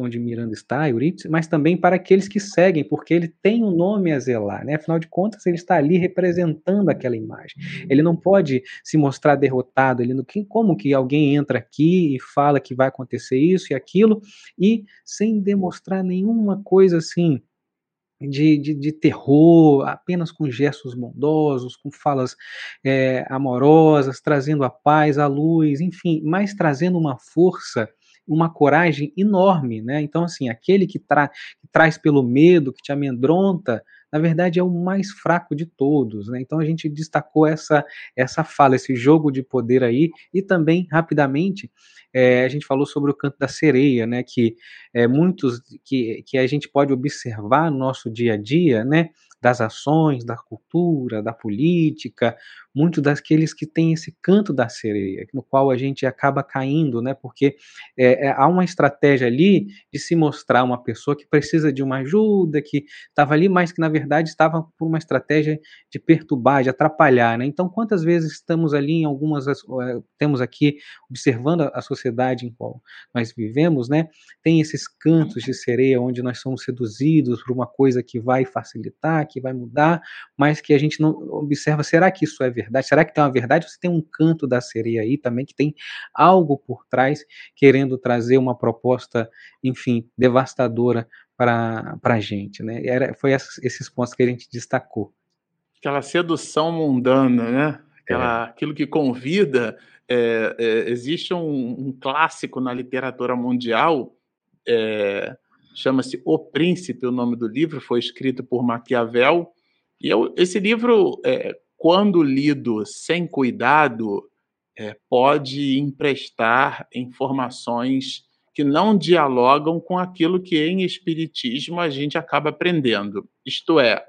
onde Miranda está, Eurípides, mas também para aqueles que seguem, porque ele tem um nome a zelar, né? Afinal de contas, ele está ali representando aquela imagem. Ele não pode se mostrar derrotado, ele não, como que alguém entra aqui e fala que vai acontecer isso e aquilo e sem demonstrar nenhuma coisa assim de, de, de, terror, apenas com gestos bondosos, com falas é, amorosas, trazendo a paz, a luz, enfim, mas trazendo uma força, uma coragem enorme, né? Então, assim, aquele que, tra que traz pelo medo, que te amedronta, na verdade é o mais fraco de todos, né? Então a gente destacou essa essa fala, esse jogo de poder aí, e também rapidamente é, a gente falou sobre o canto da sereia, né? Que é, muitos que, que a gente pode observar no nosso dia a dia, né? Das ações, da cultura, da política, muito daqueles que têm esse canto da sereia, no qual a gente acaba caindo, né? Porque é, é, há uma estratégia ali de se mostrar uma pessoa que precisa de uma ajuda, que estava ali, mas que na verdade estava por uma estratégia de perturbar, de atrapalhar, né? Então, quantas vezes estamos ali em algumas, temos aqui observando a sociedade em qual nós vivemos, né? Tem esses cantos de sereia onde nós somos seduzidos por uma coisa que vai facilitar, que vai mudar, mas que a gente não observa, será que isso é verdade? Verdade? Será que tem uma verdade? Você tem um canto da sereia aí também que tem algo por trás querendo trazer uma proposta, enfim, devastadora para a gente, né? Era, foi esses pontos que a gente destacou. Aquela sedução mundana, né? Aquela, é. Aquilo que convida. É, é, existe um, um, clássico na literatura mundial, é, chama-se O Príncipe, o nome do livro, foi escrito por Maquiavel. E eu, esse livro é, quando lido sem cuidado, é, pode emprestar informações que não dialogam com aquilo que em Espiritismo a gente acaba aprendendo. Isto é,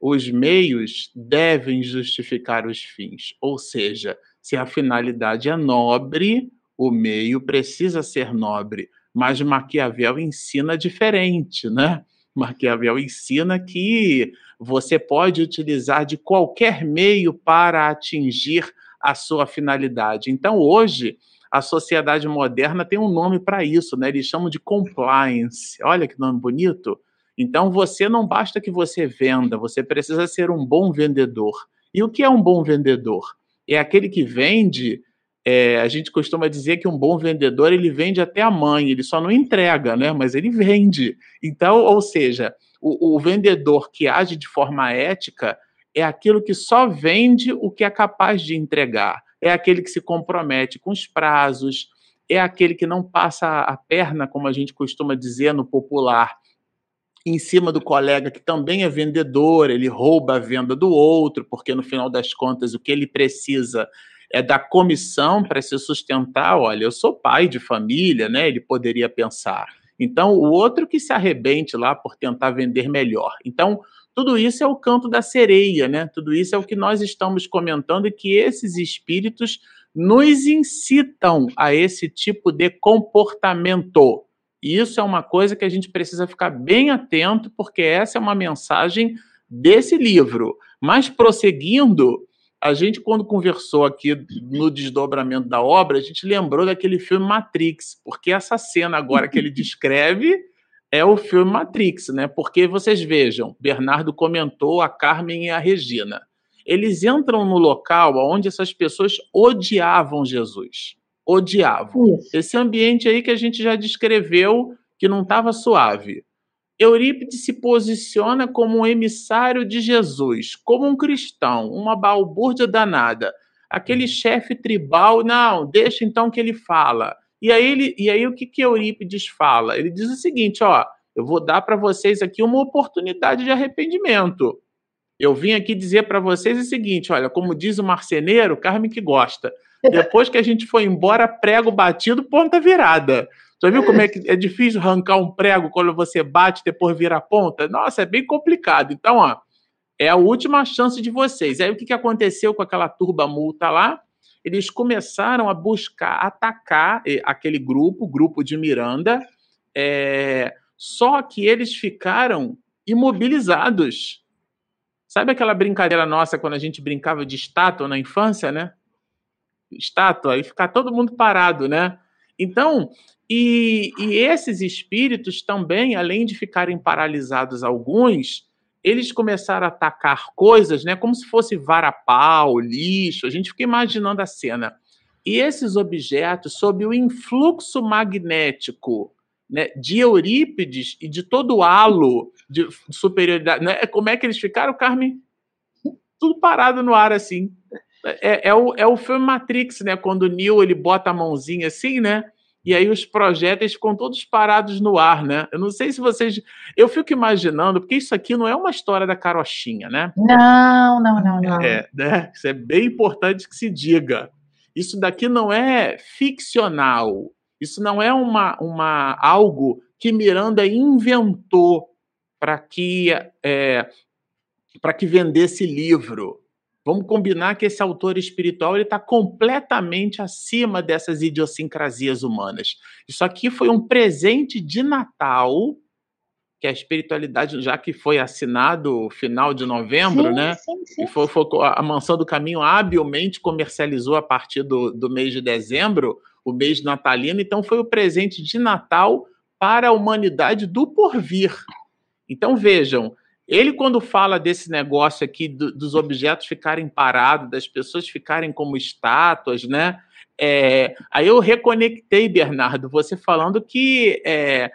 os meios devem justificar os fins. Ou seja, se a finalidade é nobre, o meio precisa ser nobre. Mas Maquiavel ensina diferente, né? Maquiavel ensina que você pode utilizar de qualquer meio para atingir a sua finalidade. Então, hoje, a sociedade moderna tem um nome para isso, né? Eles chamam de compliance. Olha que nome bonito. Então, você não basta que você venda, você precisa ser um bom vendedor. E o que é um bom vendedor? É aquele que vende. É, a gente costuma dizer que um bom vendedor ele vende até a mãe, ele só não entrega, né? Mas ele vende. Então, ou seja, o, o vendedor que age de forma ética é aquilo que só vende o que é capaz de entregar, é aquele que se compromete com os prazos, é aquele que não passa a perna, como a gente costuma dizer no popular, em cima do colega que também é vendedor, ele rouba a venda do outro, porque no final das contas o que ele precisa é da comissão para se sustentar. Olha, eu sou pai de família, né? Ele poderia pensar. Então, o outro que se arrebente lá por tentar vender melhor. Então, tudo isso é o canto da sereia, né? Tudo isso é o que nós estamos comentando e que esses espíritos nos incitam a esse tipo de comportamento. E isso é uma coisa que a gente precisa ficar bem atento, porque essa é uma mensagem desse livro. Mas prosseguindo, a gente, quando conversou aqui no desdobramento da obra, a gente lembrou daquele filme Matrix, porque essa cena agora que ele descreve é o filme Matrix, né? Porque vocês vejam, Bernardo comentou a Carmen e a Regina. Eles entram no local onde essas pessoas odiavam Jesus. Odiavam. Isso. Esse ambiente aí que a gente já descreveu que não estava suave. Eurípides se posiciona como um emissário de Jesus, como um cristão, uma balbúrdia danada. Aquele uhum. chefe tribal, não, deixa então que ele fala. E aí, ele, e aí o que, que Eurípides fala? Ele diz o seguinte: ó, eu vou dar para vocês aqui uma oportunidade de arrependimento. Eu vim aqui dizer para vocês o seguinte: olha, como diz o marceneiro, Carme que gosta. Depois que a gente foi embora, prego batido, ponta virada. Já viu como é que é difícil arrancar um prego quando você bate depois vira a ponta? Nossa, é bem complicado. Então, ó, é a última chance de vocês. Aí o que, que aconteceu com aquela turba multa lá? Eles começaram a buscar atacar eh, aquele grupo, grupo de Miranda, é... só que eles ficaram imobilizados. Sabe aquela brincadeira nossa quando a gente brincava de estátua na infância, né? Estátua, e ficar todo mundo parado, né? Então, e, e esses espíritos também, além de ficarem paralisados alguns, eles começaram a atacar coisas, né, como se fosse varapau, lixo. A gente fica imaginando a cena. E esses objetos, sob o influxo magnético né, de Eurípides e de todo o halo de superioridade, né, como é que eles ficaram, Carmen? Tudo parado no ar assim. É, é, o, é o filme Matrix, né? Quando o Neo ele bota a mãozinha assim, né? e aí os projéteis ficam todos parados no ar, né? Eu não sei se vocês. Eu fico imaginando, porque isso aqui não é uma história da carochinha, né? Não, não, não, não. É, né? Isso é bem importante que se diga. Isso daqui não é ficcional. Isso não é uma, uma algo que Miranda inventou para que é, para que vendesse livro. Vamos combinar que esse autor espiritual ele está completamente acima dessas idiosincrasias humanas. Isso aqui foi um presente de Natal que a espiritualidade, já que foi assinado final de novembro, sim, né? Sim, sim. E foi, foi, a Mansão do Caminho habilmente comercializou a partir do, do mês de dezembro, o mês natalino, então foi o presente de Natal para a humanidade do porvir. Então vejam, ele, quando fala desse negócio aqui do, dos objetos ficarem parados, das pessoas ficarem como estátuas, né? É, aí eu reconectei, Bernardo, você falando que é,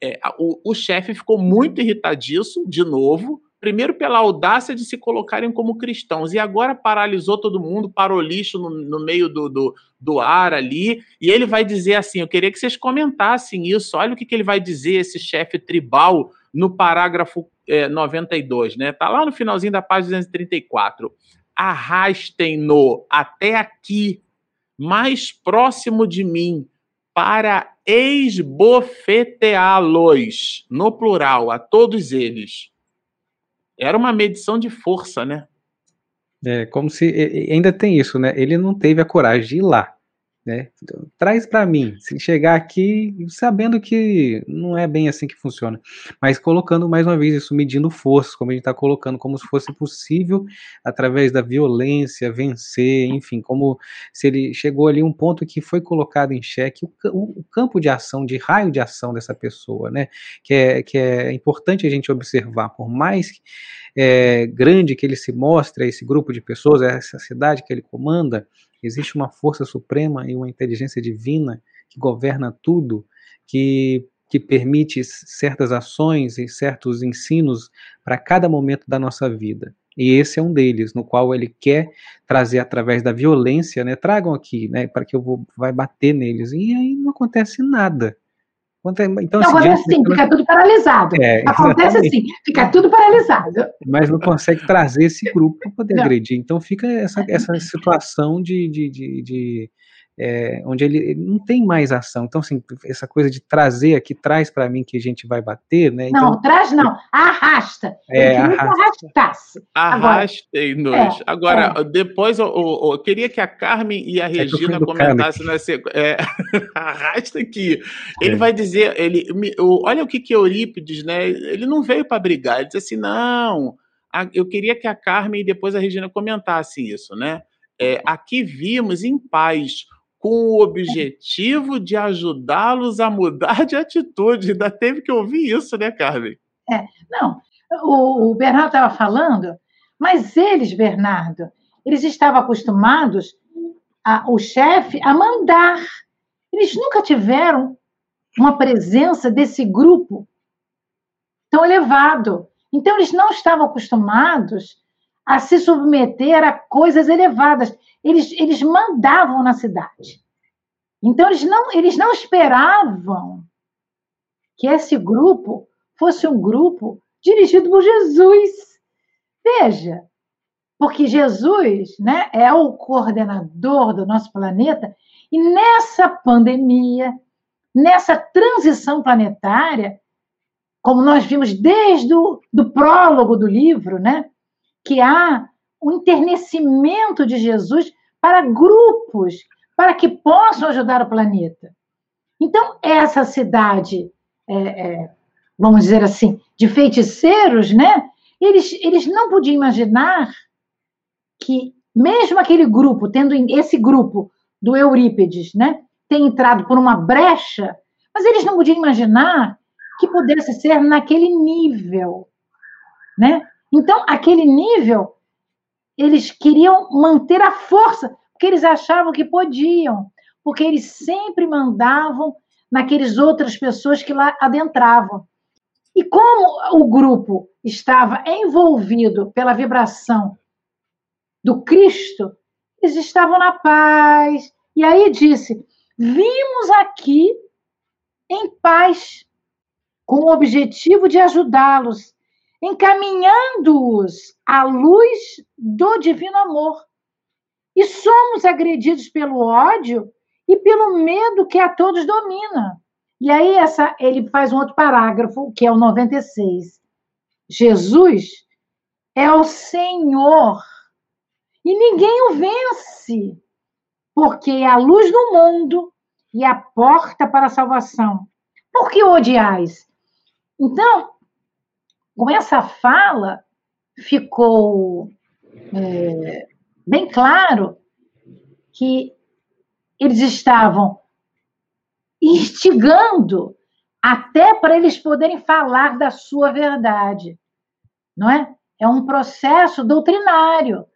é, o, o chefe ficou muito irritadiço, de novo, primeiro pela audácia de se colocarem como cristãos, e agora paralisou todo mundo, parou lixo no, no meio do, do, do, ar ali, e ele vai dizer assim: eu queria que vocês comentassem isso, olha o que, que ele vai dizer, esse chefe tribal, no parágrafo é, 92, né? Tá lá no finalzinho da página 234. Arrastem-no até aqui, mais próximo de mim, para esbofeteá-los, no plural, a todos eles. Era uma medição de força, né? É, como se ainda tem isso, né? Ele não teve a coragem de ir lá. Né? Então, traz para mim, se chegar aqui sabendo que não é bem assim que funciona, mas colocando mais uma vez isso, medindo forças, como a gente está colocando, como se fosse possível através da violência vencer, enfim, como se ele chegou ali um ponto que foi colocado em xeque o, o, campo de ação, de raio de ação dessa pessoa, né? Que é, que é importante a gente observar, por mais é, grande que ele se mostre, esse grupo de pessoas, essa cidade que ele comanda, existe uma força suprema e uma inteligência divina que governa tudo, que, que permite certas ações e certos ensinos para cada momento da nossa vida. E esse é um deles, no qual ele quer trazer através da violência, né? Tragam aqui, né? Para que eu vou, vai bater neles. E aí não acontece nada. Então, não, acontece assim, fica tudo paralisado. É, acontece assim, fica tudo paralisado. Mas não consegue trazer esse grupo para poder não. agredir. Então fica essa, essa situação de, de, de, de é, onde ele, ele, não tem mais ação. Então, assim, essa coisa de trazer aqui, traz para mim que a gente vai bater, né? Então, não, traz não, arrasta. É, arrasta. Arrastem-nos. É, Agora, é. depois eu, eu, eu, queria que a Carmen e a é Regina comentassem na sequência. É, arrasta aqui. Ele é. vai dizer, ele, olha o que, que Eurípides, né? Ele não veio para brigar, ele disse assim: não, eu queria que a Carmen e depois a Regina comentassem isso, né? É, aqui vimos em paz com o objetivo de ajudá-los a mudar de atitude. Ainda teve que ouvir isso, né, Carmen? É, não. O, o Bernardo estava falando, mas eles, Bernardo, eles estavam acostumados, a, o chefe, a mandar. Eles nunca tiveram uma presença desse grupo tão elevado. Então, eles não estavam acostumados a se submeter a coisas elevadas eles, eles mandavam na cidade. Então, eles não, eles não esperavam que esse grupo fosse um grupo dirigido por Jesus. Veja, porque Jesus né, é o coordenador do nosso planeta, e nessa pandemia, nessa transição planetária, como nós vimos desde o do prólogo do livro, né, que há o enternecimento de Jesus para grupos, para que possam ajudar o planeta. Então, essa cidade, é, é, vamos dizer assim, de feiticeiros, né? Eles, eles não podiam imaginar que, mesmo aquele grupo, tendo esse grupo do Eurípides, né? ter entrado por uma brecha, mas eles não podiam imaginar que pudesse ser naquele nível, né? Então, aquele nível, eles queriam manter a força, porque eles achavam que podiam, porque eles sempre mandavam naqueles outras pessoas que lá adentravam. E como o grupo estava envolvido pela vibração do Cristo, eles estavam na paz. E aí disse: vimos aqui em paz, com o objetivo de ajudá-los, encaminhando-os à luz do divino amor. E somos agredidos pelo ódio e pelo medo que a todos domina. E aí essa, ele faz um outro parágrafo, que é o 96. Jesus é o Senhor e ninguém o vence, porque é a luz do mundo e a porta para a salvação. Por que odiais? Então, com essa fala, ficou é, bem claro que eles estavam instigando até para eles poderem falar da sua verdade, não é? É um processo doutrinário.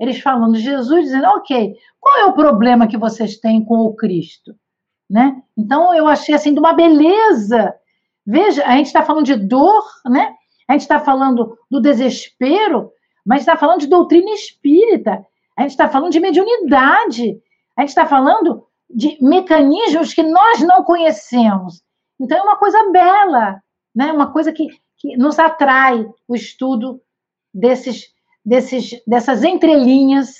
Eles falando de Jesus, dizendo, ok, qual é o problema que vocês têm com o Cristo? Né? Então, eu achei assim de uma beleza. Veja, a gente está falando de dor, né? A gente está falando do desespero, mas está falando de doutrina espírita. A gente está falando de mediunidade. A gente está falando de mecanismos que nós não conhecemos. Então, é uma coisa bela, né? uma coisa que, que nos atrai o estudo desses, desses, dessas entrelinhas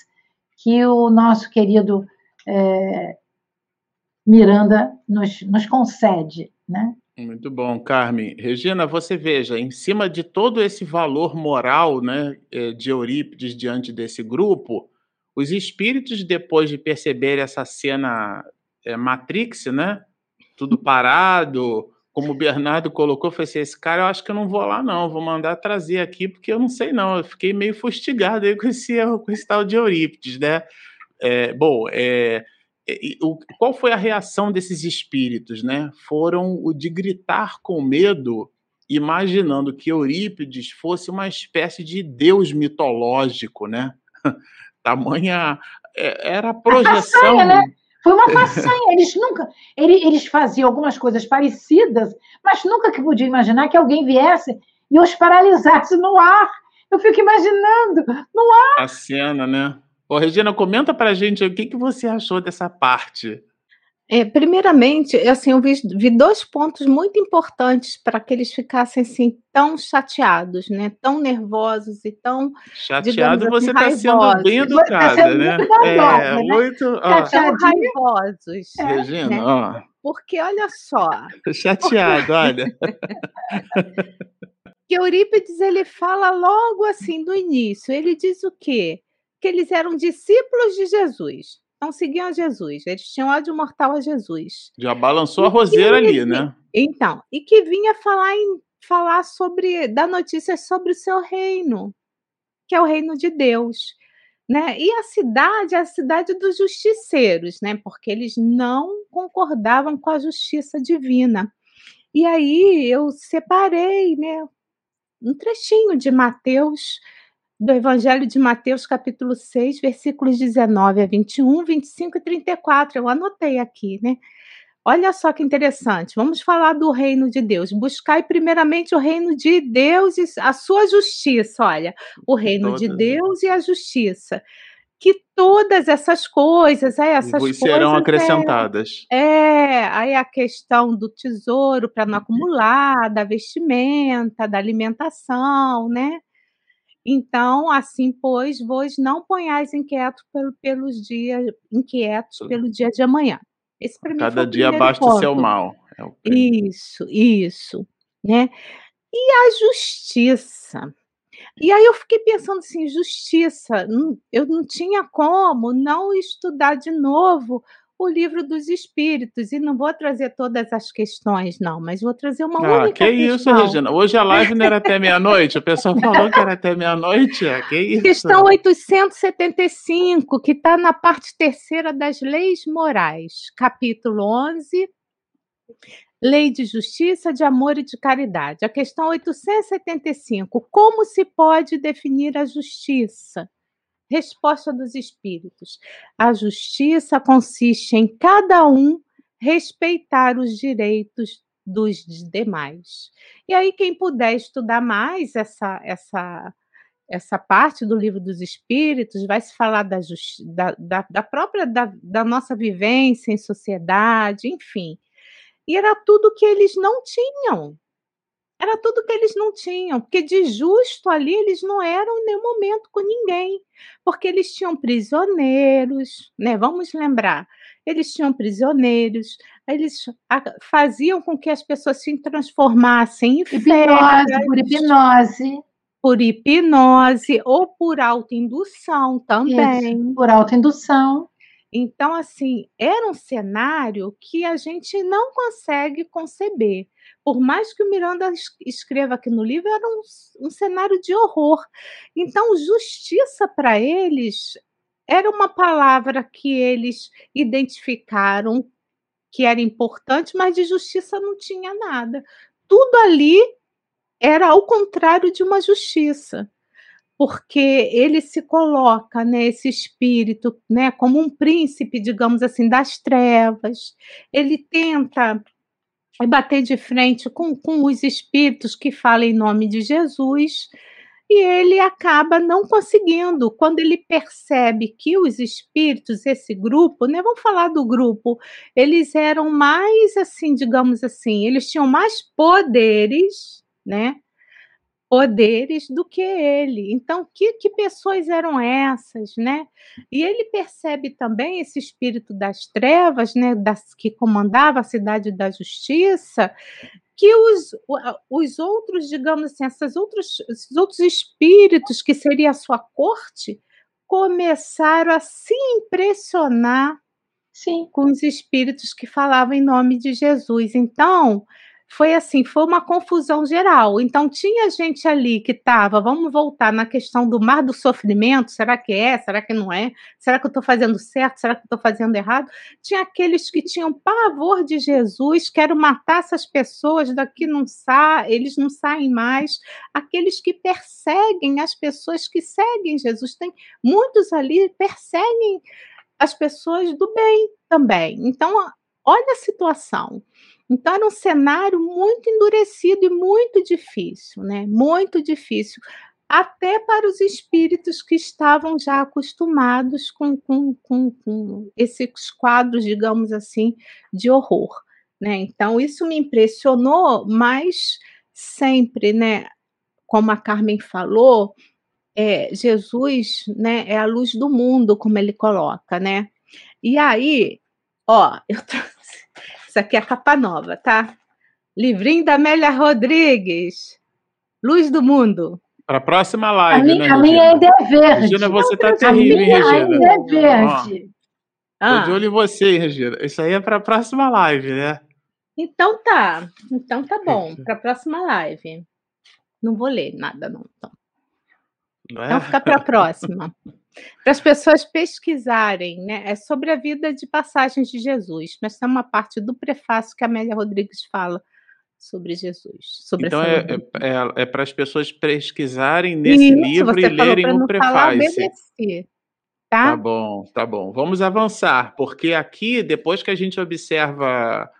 que o nosso querido é, Miranda nos, nos concede. Né? Muito bom, Carmen. Regina, você veja, em cima de todo esse valor moral né, é, de Eurípides diante desse grupo, os espíritos, depois de perceber essa cena é, Matrix, né? Tudo parado, como o Bernardo colocou, foi assim: esse cara eu acho que eu não vou lá, não, vou mandar trazer aqui, porque eu não sei, não. Eu fiquei meio fustigado aí com esse, com esse tal de Eurípides, né? É, bom, é, o, qual foi a reação desses espíritos, né? Foram o de gritar com medo, imaginando que Eurípides fosse uma espécie de deus mitológico, né? Tamanha é, era a projeção. A né? Foi uma façanha. Eles nunca. Eles faziam algumas coisas parecidas, mas nunca que podia imaginar que alguém viesse e os paralisasse no ar. Eu fico imaginando, no ar. A cena, né? Ô, Regina, comenta pra gente o que, que você achou dessa parte. É, primeiramente, assim, eu vi, vi, dois pontos muito importantes para que eles ficassem assim tão chateados, né? Tão nervosos e tão chateado. Assim, você está sendo bem tá educada, tá né? é, né? muito ó. raivosos. É. Regina, né? ó. Porque olha só. chateado, olha. que Eurípides ele fala logo assim do início. Ele diz o quê? Que eles eram discípulos de Jesus não seguiam a Jesus, eles tinham ódio mortal a Jesus. Já balançou e a roseira ali, né? Então, e que vinha falar, em, falar sobre, dar notícias sobre o seu reino, que é o reino de Deus. Né? E a cidade é a cidade dos justiceiros, né? Porque eles não concordavam com a justiça divina. E aí eu separei, né, um trechinho de Mateus do Evangelho de Mateus, capítulo 6, versículos 19 a 21, 25 e 34. Eu anotei aqui, né? Olha só que interessante. Vamos falar do reino de Deus. Buscai primeiramente o reino de Deus e a sua justiça. Olha, o reino todas. de Deus e a justiça. Que todas essas coisas, é, essas coisas serão acrescentadas. É, é, aí a questão do tesouro para não acumular, da vestimenta, da alimentação, né? Então, assim, pois, vos não ponhais inquieto pelo, pelos dias, inquietos pelo dia de amanhã. Esse Cada dia basta o seu mal. É o isso, isso, né? E a justiça. E aí eu fiquei pensando assim, justiça, eu não tinha como não estudar de novo o livro dos espíritos. E não vou trazer todas as questões, não, mas vou trazer uma Ah, única que isso, questão. Regina. Hoje a live não era até meia-noite. A pessoa falou que era até meia-noite. É, Que isso? Questão 875, que está na parte terceira das leis morais, capítulo 11, Lei de Justiça, de Amor e de Caridade. A questão 875, como se pode definir a justiça? Resposta dos Espíritos. A justiça consiste em cada um respeitar os direitos dos demais. E aí, quem puder estudar mais essa, essa, essa parte do livro dos Espíritos, vai se falar da, da, da, da própria da, da nossa vivência em sociedade, enfim. E era tudo que eles não tinham. Era tudo que eles não tinham, porque de justo ali eles não eram em nenhum momento com ninguém, porque eles tinham prisioneiros, né? Vamos lembrar, eles tinham prisioneiros, eles faziam com que as pessoas se transformassem em Hipnose, feras, por hipnose, por hipnose ou por autoindução também. isso, por autoindução. Então, assim, era um cenário que a gente não consegue conceber. Por mais que o Miranda es- escreva aqui no livro, era um, um cenário de horror. Então, justiça para eles era uma palavra que eles identificaram que era importante, mas de justiça não tinha nada. Tudo ali era ao contrário de uma justiça porque ele se coloca, né, espírito, né, como um príncipe, digamos assim, das trevas. Ele tenta bater de frente com, com os espíritos que falam em nome de Jesus, e ele acaba não conseguindo. Quando ele percebe que os espíritos, esse grupo, né, vamos falar do grupo, eles eram mais assim, digamos assim, eles tinham mais poderes, né? Poderes do que ele. Então, que, que pessoas eram essas, né? E ele percebe também esse espírito das trevas, né, das, que comandava a cidade da justiça, que os, os outros, digamos assim, essas outros, esses outros espíritos que seria a sua corte, começaram a se impressionar Sim, com os espíritos que falavam em nome de Jesus. Então, foi assim, foi uma confusão geral. Então, tinha gente ali que estava, vamos voltar na questão do mar do sofrimento, será que é, será que não é? Será que eu estou fazendo certo, será que eu estou fazendo errado? Tinha aqueles que tinham pavor de Jesus, quero matar essas pessoas, daqui não sai, eles não saem mais. Aqueles que perseguem as pessoas que seguem Jesus. Tem muitos ali perseguem as pessoas do bem também. Então, olha a situação. Então, era um cenário muito endurecido e muito difícil, né? Muito difícil, até para os espíritos que estavam já acostumados com, com, com, com esses quadros, digamos assim, de horror. Né? Então, isso me impressionou, mas sempre, né? Como a Carmen falou, é, Jesus, né, é a luz do mundo, como ele coloca, né? E aí, ó, eu trouxe, isso aqui é a capa nova, tá? Livrinho da Amélia Rodrigues, Luz do Mundo. Para a próxima a live, né, minha, a minha ainda é verde. Regina, você tá a terrível, hein, minha Regina? ainda é verde. Tô Ah, de olho em você, hein, Regina. Isso aí é para a próxima live, né? então tá, então tá bom, para a próxima live. Não vou ler nada, não. Então, Não é? então fica para a próxima. Para as pessoas pesquisarem, né? É sobre a vida de passagens de Jesus, mas tem uma parte do prefácio que a Amélia Rodrigues fala sobre Jesus. Sobre Então é, vida. é, é para as pessoas pesquisarem nesse Isso, livro e lerem o prefácio. Tá tá? bom, tá bom. Vamos avançar, porque aqui, depois que a gente observa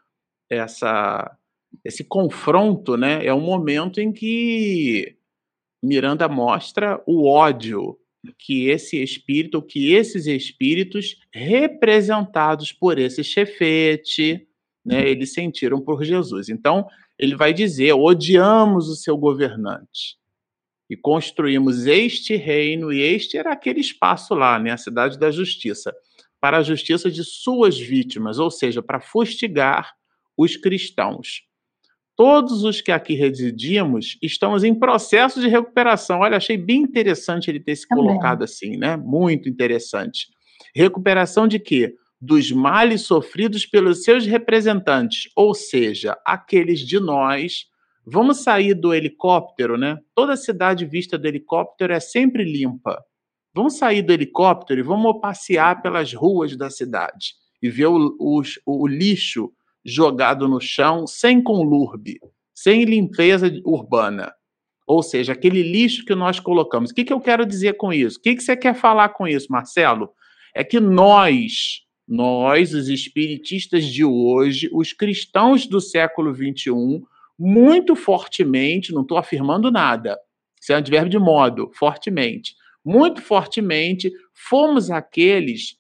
essa, esse confronto, né, é um momento em que Miranda mostra o ódio que esse espírito, que esses espíritos representados por esse chefete, né, eles sentiram por Jesus. Então, ele vai dizer: odiamos o seu governante e construímos este reino, e este era aquele espaço lá, né, a cidade da justiça, para a justiça de suas vítimas, ou seja, para fustigar os cristãos. Todos os que aqui residimos estamos em processo de recuperação. Olha, achei bem interessante ele ter se Também. colocado assim, né? Muito interessante. Recuperação de quê? dos males sofridos pelos seus representantes, ou seja, aqueles de nós. Vamos sair do helicóptero, né? Toda cidade vista do helicóptero é sempre limpa. Vamos sair do helicóptero e vamos passear pelas ruas da cidade e ver o, o, o lixo jogado no chão sem conlurbe, sem limpeza urbana. Ou seja, aquele lixo que nós colocamos. O que, que eu quero dizer com isso? O que, que você quer falar com isso, Marcelo? É que nós, nós, os espiritistas de hoje, os cristãos do século XXI, muito fortemente, não estou afirmando nada, isso é um advérbio de modo, fortemente, muito fortemente, fomos aqueles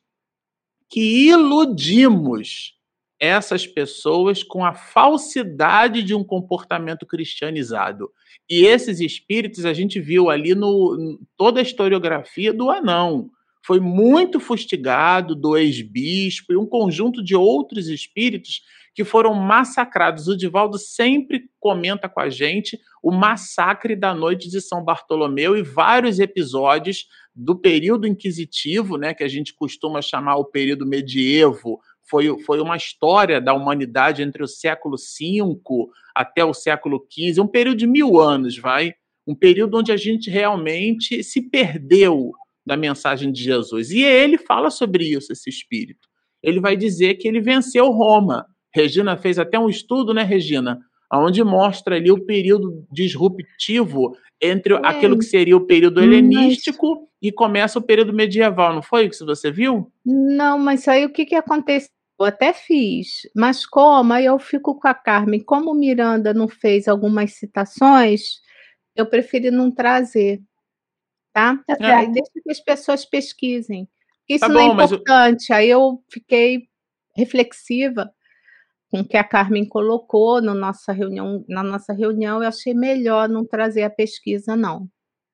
que iludimos essas pessoas com a falsidade de um comportamento cristianizado. E esses espíritos a gente viu ali no toda a historiografia do anão. Foi muito fustigado do ex-bispo e um conjunto de outros espíritos que foram massacrados. O Divaldo sempre comenta com a gente o massacre da noite de São Bartolomeu e vários episódios do período inquisitivo, né, que a gente costuma chamar o período medievo, foi, foi uma história da humanidade entre o século V até o século XV, um período de mil anos, vai? Um período onde a gente realmente se perdeu da mensagem de Jesus. E ele fala sobre isso, esse espírito. Ele vai dizer que ele venceu Roma. Regina fez até um estudo, né, Regina? Onde mostra ali o período disruptivo entre é. aquilo que seria o período helenístico mas... e começa o período medieval, não foi isso que você viu? Não, mas aí o que, que aconteceu? Eu até fiz, mas como aí eu fico com a Carmen, como Miranda não fez algumas citações, eu preferi não trazer, tá? É. Aí deixa que as pessoas pesquisem. Isso tá não é bom, é importante. Eu... Aí eu fiquei reflexiva com o que a Carmen colocou no nossa reunião, na nossa reunião, eu achei melhor não trazer a pesquisa, não.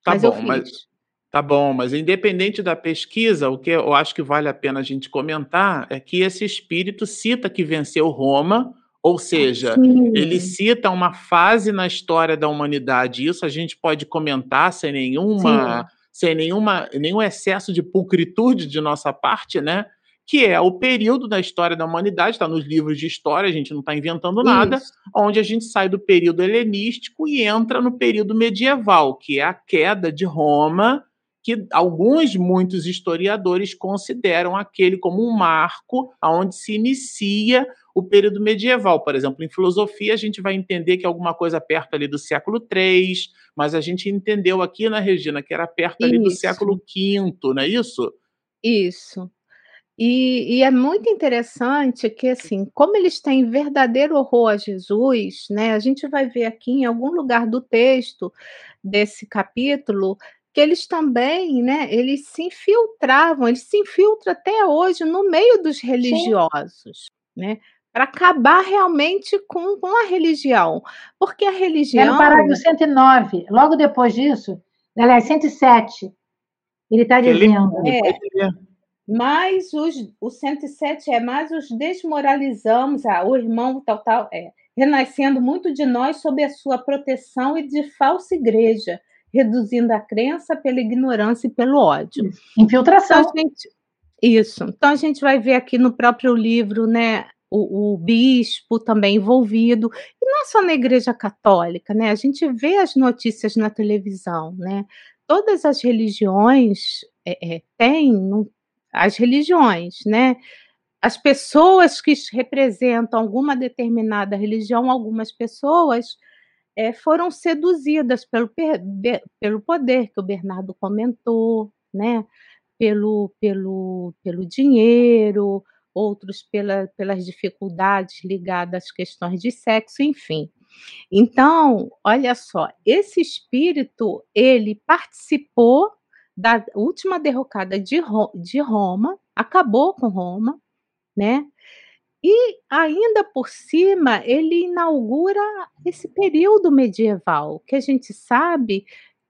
Tá mas bom, eu fiz. Mas Tá bom, mas independente da pesquisa, o que eu acho que vale a pena a gente comentar é que esse espírito cita que venceu Roma, ou seja, Sim. ele cita uma fase na história da humanidade. Isso a gente pode comentar sem nenhuma, Sim. sem nenhuma, nenhum excesso de pulcritude de nossa parte, né? Que é o período da história da humanidade, está nos livros de história, a gente não está inventando nada, Isso. onde a gente sai do período helenístico e entra no período medieval, que é a queda de Roma que alguns, muitos historiadores consideram aquele como um marco aonde se inicia o período medieval. Por exemplo, em filosofia, a gente vai entender que é alguma coisa perto ali do século III, mas a gente entendeu aqui na Regina que era perto ali do século V, não é isso? Isso. E, e, é muito interessante que, assim, como eles têm verdadeiro horror a Jesus, né? A gente vai ver aqui em algum lugar do texto desse capítulo que eles também, né, eles se infiltravam, eles se infiltram até hoje no meio dos religiosos, Sim. né, para acabar realmente com, com a religião, porque a religião... É no parágrafo 109, logo depois disso, aliás, 107, ele está dizendo... É, mas os, o 107 é, mais os desmoralizamos, ah, o irmão tal, tal, é, renascendo muito de nós sob a sua proteção e de falsa igreja, reduzindo a crença pela ignorância e pelo ódio. Infiltração. Então, gente, isso. Então a gente vai ver aqui no próprio livro, né, o, o, bispo também envolvido, e não só na Igreja Católica, né? A gente vê as notícias na televisão, né? Todas as religiões é, é, têm as religiões, né? As pessoas que representam alguma determinada religião, algumas pessoas é, foram seduzidas pelo, pelo poder que o Bernardo comentou, né? pelo, pelo, pelo dinheiro, outros pela, pelas dificuldades ligadas às questões de sexo, enfim. Então, olha só, esse espírito ele participou da última derrocada de, de Roma, acabou com Roma, né? E ainda por cima, ele inaugura esse período medieval, que a gente sabe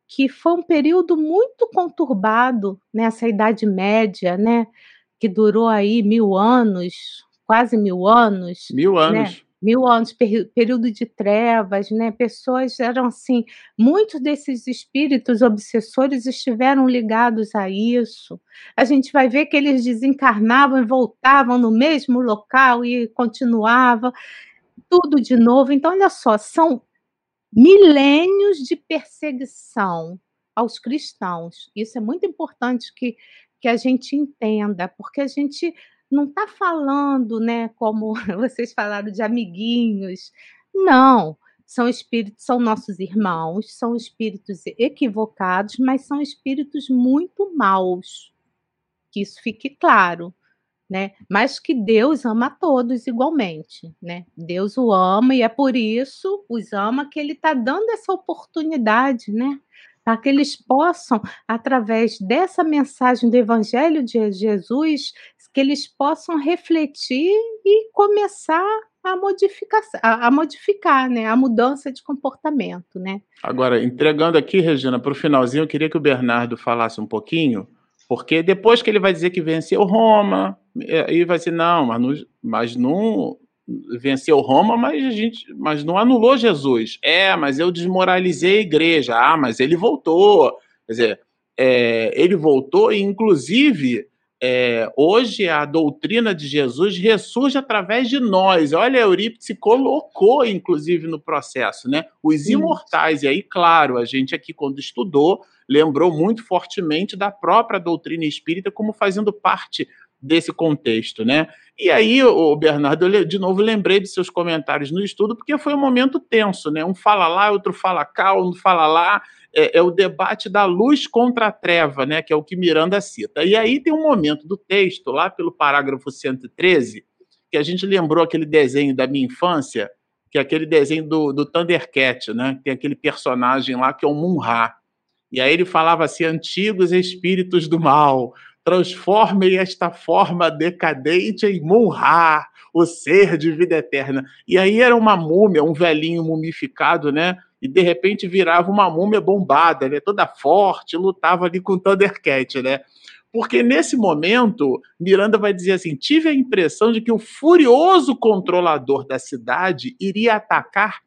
que foi um período muito conturbado nessa Idade Média, né? Que durou aí mil anos, quase mil anos. Mil né? anos. Né? Mil anos, período de trevas, né, pessoas eram assim muitos desses espíritos obsessores estiveram ligados a isso. A gente vai ver que eles desencarnavam e voltavam no mesmo local e continuava tudo de novo. Então olha só, são milênios de perseguição aos cristãos. Isso é muito importante que que a gente entenda, porque a gente não está falando, né, como vocês falaram de amiguinhos. Não, são espíritos, são nossos irmãos, são espíritos equivocados, mas são espíritos muito maus. Que isso fique claro, né? Mas que Deus ama a todos igualmente, né? Deus o ama e é por isso os ama que ele está dando essa oportunidade, né? para que eles possam, através dessa mensagem do Evangelho de Jesus, que eles possam refletir e começar a modificar, a, a modificar, né, a mudança de comportamento, né? Agora, entregando aqui, Regina, para o finalzinho, eu queria que o Bernardo falasse um pouquinho, porque depois que ele vai dizer que venceu Roma, aí vai dizer, não, mas não, mas não venceu Roma, mas a gente, mas não anulou Jesus. É, mas eu desmoralizei a igreja. Ah, mas ele voltou. Quer dizer, é, ele voltou e, inclusive, é, hoje a doutrina de Jesus ressurge através de nós. Olha, Eurípides se colocou, inclusive, no processo, né? Os Sim. imortais. E aí, claro, a gente aqui, quando estudou, lembrou muito fortemente da própria doutrina espírita como fazendo parte desse contexto, né? E aí, o Bernardo, eu de novo lembrei de seus comentários no estudo, porque foi um momento tenso, né? Um fala lá, outro fala cá, um fala lá. É, é, o debate da luz contra a treva, né? Que é o que Miranda cita. E aí tem um momento do texto, lá pelo parágrafo 113, que a gente lembrou aquele desenho da minha infância, que é aquele desenho do, do Thundercat, né? Tem aquele personagem lá que é o Munra. E aí ele falava assim: antigos espíritos do mal, transformem esta forma decadente em Munra, o ser de vida eterna. E aí era uma múmia, um velhinho mumificado, né? E de repente virava uma múmia bombada, né? Toda forte, lutava ali com o Thundercat, né? Porque nesse momento, Miranda vai dizer assim: tive a impressão de que o furioso controlador da cidade iria atacar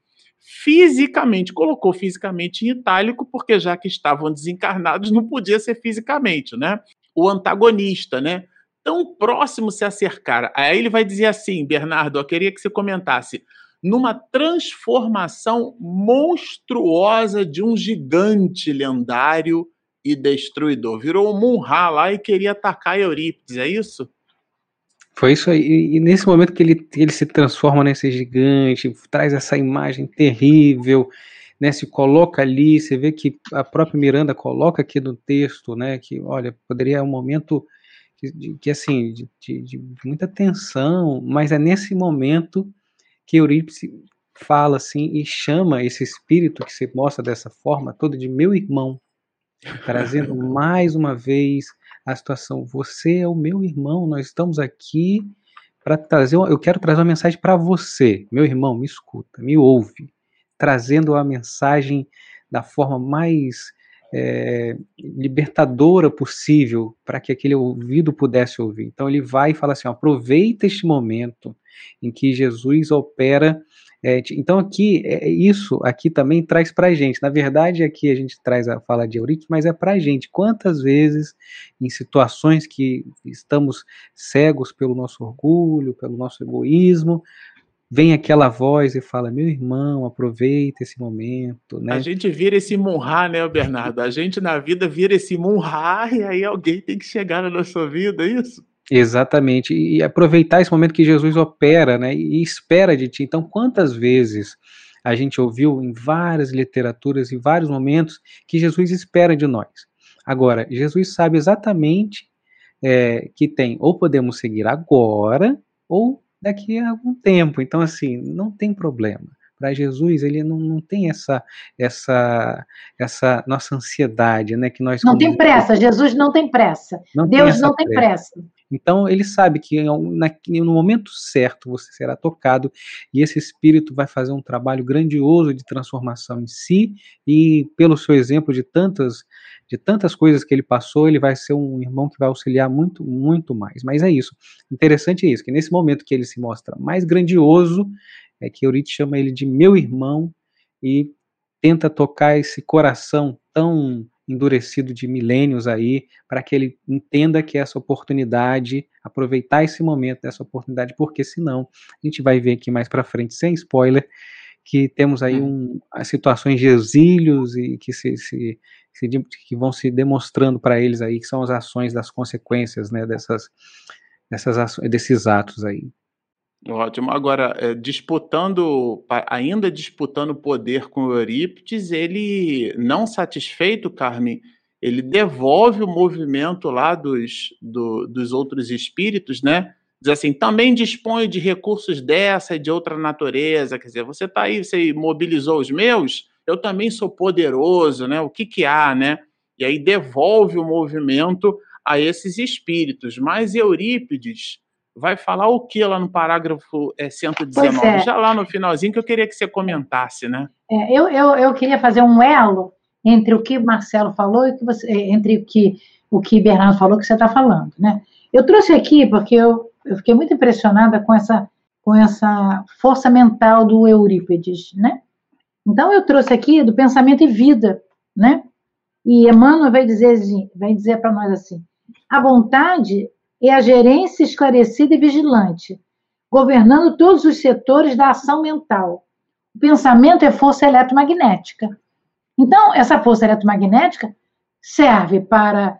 fisicamente. Colocou fisicamente em itálico, porque já que estavam desencarnados, não podia ser fisicamente, né? O antagonista, né? Tão próximo se acercar. Aí ele vai dizer assim, Bernardo, eu queria que você comentasse. Numa transformação monstruosa de um gigante lendário e destruidor. Virou um Munra lá e queria atacar Eurípides, é isso? Foi isso aí. E nesse momento que ele, ele se transforma nesse gigante, traz essa imagem terrível, né, se coloca ali, você vê que a própria Miranda coloca aqui no texto, né, que, olha, poderia um momento que, que assim, de, de, de, muita tensão, mas é nesse momento que Eurípides fala assim e chama esse espírito que se mostra dessa forma toda de meu irmão, trazendo mais uma vez a situação, você é o meu irmão, nós estamos aqui para trazer, eu quero trazer uma mensagem para você, meu irmão, me escuta, me ouve trazendo a mensagem da forma mais é, libertadora possível para que aquele ouvido pudesse ouvir. Então ele vai e fala assim: aproveita este momento em que Jesus opera. É, então aqui é, isso aqui também traz para a gente. Na verdade aqui a gente traz a fala de Eurípides, mas é para a gente. Quantas vezes em situações que estamos cegos pelo nosso orgulho, pelo nosso egoísmo, vem aquela voz e fala: meu irmão, aproveita esse momento. Né? A gente vira esse munhá, né, Bernardo? A gente na vida vira esse munhá e aí alguém tem que chegar na nossa vida, é isso? Exatamente, e aproveitar esse momento que Jesus opera, né, e espera de ti. Então, quantas vezes a gente ouviu em várias literaturas, em vários momentos, que Jesus espera de nós. Agora, Jesus sabe exatamente é, que tem, ou podemos seguir agora, ou daqui a algum tempo. Então, assim, não tem problema. Para Jesus, ele não, não tem essa, essa, essa nossa ansiedade, né? Que nós não tem pressa. Jesus não tem pressa. Não Deus tem não tem pressa. pressa. Então ele sabe que no momento certo você será tocado e esse espírito vai fazer um trabalho grandioso de transformação em si e pelo seu exemplo de tantas de tantas coisas que ele passou, ele vai ser um irmão que vai auxiliar muito, muito mais. Mas é isso. Interessante é isso, que nesse momento que ele se mostra mais grandioso, é que Eurípides chama ele de meu irmão e tenta tocar esse coração tão endurecido de milênios aí, para que ele entenda que essa oportunidade, aproveitar esse momento dessa oportunidade, porque senão a gente vai ver aqui mais para frente, sem spoiler, que temos aí hum. um, situações de exílios e que se, se, se que vão se demonstrando para eles aí que são as ações das consequências, né, dessas, dessas ações, desses atos aí. Ótimo. Agora, é, disputando, ainda disputando poder com Eurípides, ele, não satisfeito, Carmen, ele devolve o movimento lá dos, do, dos outros espíritos, né? Diz assim, também dispõe de recursos dessa e de outra natureza. Quer dizer, você está aí, você mobilizou os meus, eu também sou poderoso, né? O que que há, né? E aí devolve o movimento a esses espíritos. Mas Eurípides vai falar o que lá no parágrafo é, 119? É. Já lá no finalzinho que eu queria que você comentasse, né? É, eu, eu, eu queria fazer um elo entre o que Marcelo falou e que você, é, entre o que o que Bernardo falou que você está falando, né? Eu trouxe aqui porque eu, eu fiquei muito impressionada com essa com essa força mental do Eurípides, né? Então eu trouxe aqui do pensamento e vida, né? E Emmanuel vai dizer assim, vai dizer para nós assim: a vontade é a gerência esclarecida e vigilante, governando todos os setores da ação mental. O pensamento é força eletromagnética. Então, essa força eletromagnética serve para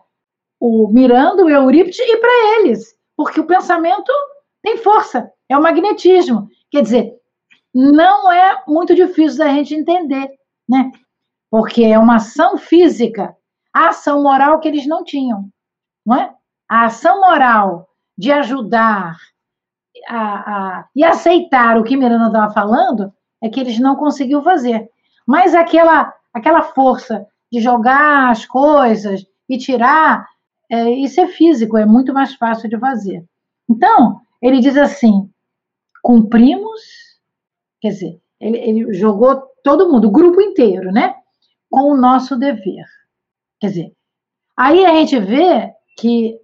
o Miranda, o Eurípides e para eles, porque o pensamento tem força, é o magnetismo. Quer dizer, não é muito difícil da gente entender, né? Porque é uma ação física, a ação moral que eles não tinham, não é? A ação moral de ajudar a, a, e aceitar o que Miranda estava falando é que eles não conseguiu fazer. Mas aquela, aquela força de jogar as coisas e tirar, é, isso é físico, é muito mais fácil de fazer. Então, ele diz assim: cumprimos, quer dizer, ele, ele jogou todo mundo, o grupo inteiro, né? Com o nosso dever. Quer dizer, aí a gente vê que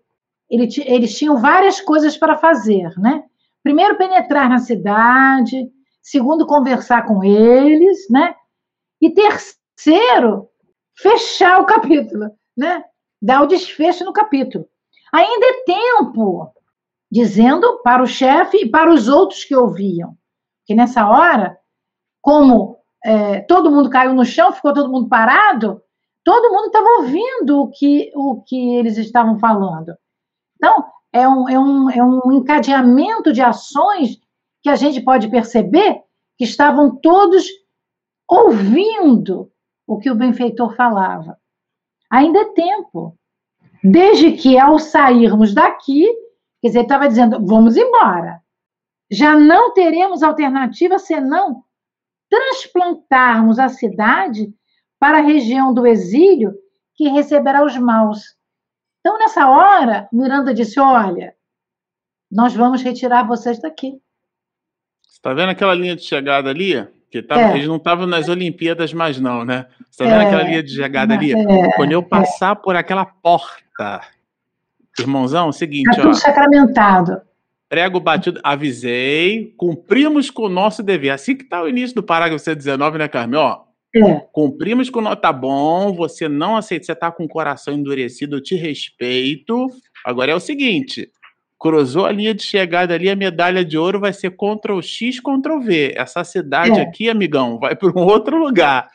eles tinham várias coisas para fazer, né? Primeiro, penetrar na cidade. Segundo, conversar com eles, né? E terceiro, fechar o capítulo, né? Dar o desfecho no capítulo. Ainda é tempo, dizendo para o chefe e para os outros que ouviam. Que nessa hora, como é, todo mundo caiu no chão, ficou todo mundo parado, todo mundo estava ouvindo o que, o que eles estavam falando. Então, é um, é, um, é um encadeamento de ações que a gente pode perceber que estavam todos ouvindo o que o benfeitor falava. Ainda é tempo. Desde que ao sairmos daqui, quer dizer, ele estava dizendo, vamos embora. Já não teremos alternativa senão transplantarmos a cidade para a região do exílio que receberá os maus. Então, nessa hora, Miranda disse: Olha, nós vamos retirar vocês daqui. Você está vendo aquela linha de chegada ali? Que tava, é. Eles não estavam nas Olimpíadas mais, não, né? Você está vendo é. aquela linha de chegada ali? É. Quando eu passar por aquela porta, irmãozão, é o seguinte, tá tudo ó. sacramentado. Prego batido, avisei, cumprimos com o nosso dever. Assim que está o início do parágrafo 119, né, Carmen? Ó, é. Cumprimos com nota bom, você não aceita, você está com o coração endurecido, eu te respeito. Agora é o seguinte: cruzou a linha de chegada ali, a medalha de ouro vai ser Ctrl X, Ctrl V. Essa cidade é. aqui, amigão, vai para um outro lugar.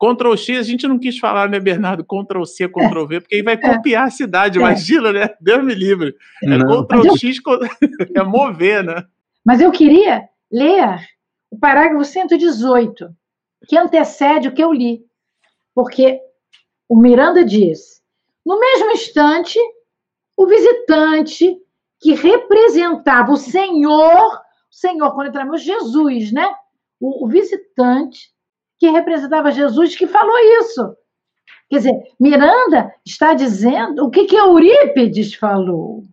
Ctrl X, a gente não quis falar, né, Bernardo? Ctrl C, Ctrl V, porque aí vai é. copiar a cidade, é. imagina, né? Deus me livre. É não. Ctrl X, é mover, né? Mas eu queria ler o parágrafo 118 que antecede o que eu li. Porque o Miranda diz: no mesmo instante, o visitante que representava o Senhor, o Senhor, quando entramos, Jesus, né? O, o visitante que representava Jesus que falou isso. Quer dizer, Miranda está dizendo o que, que Eurípides falou.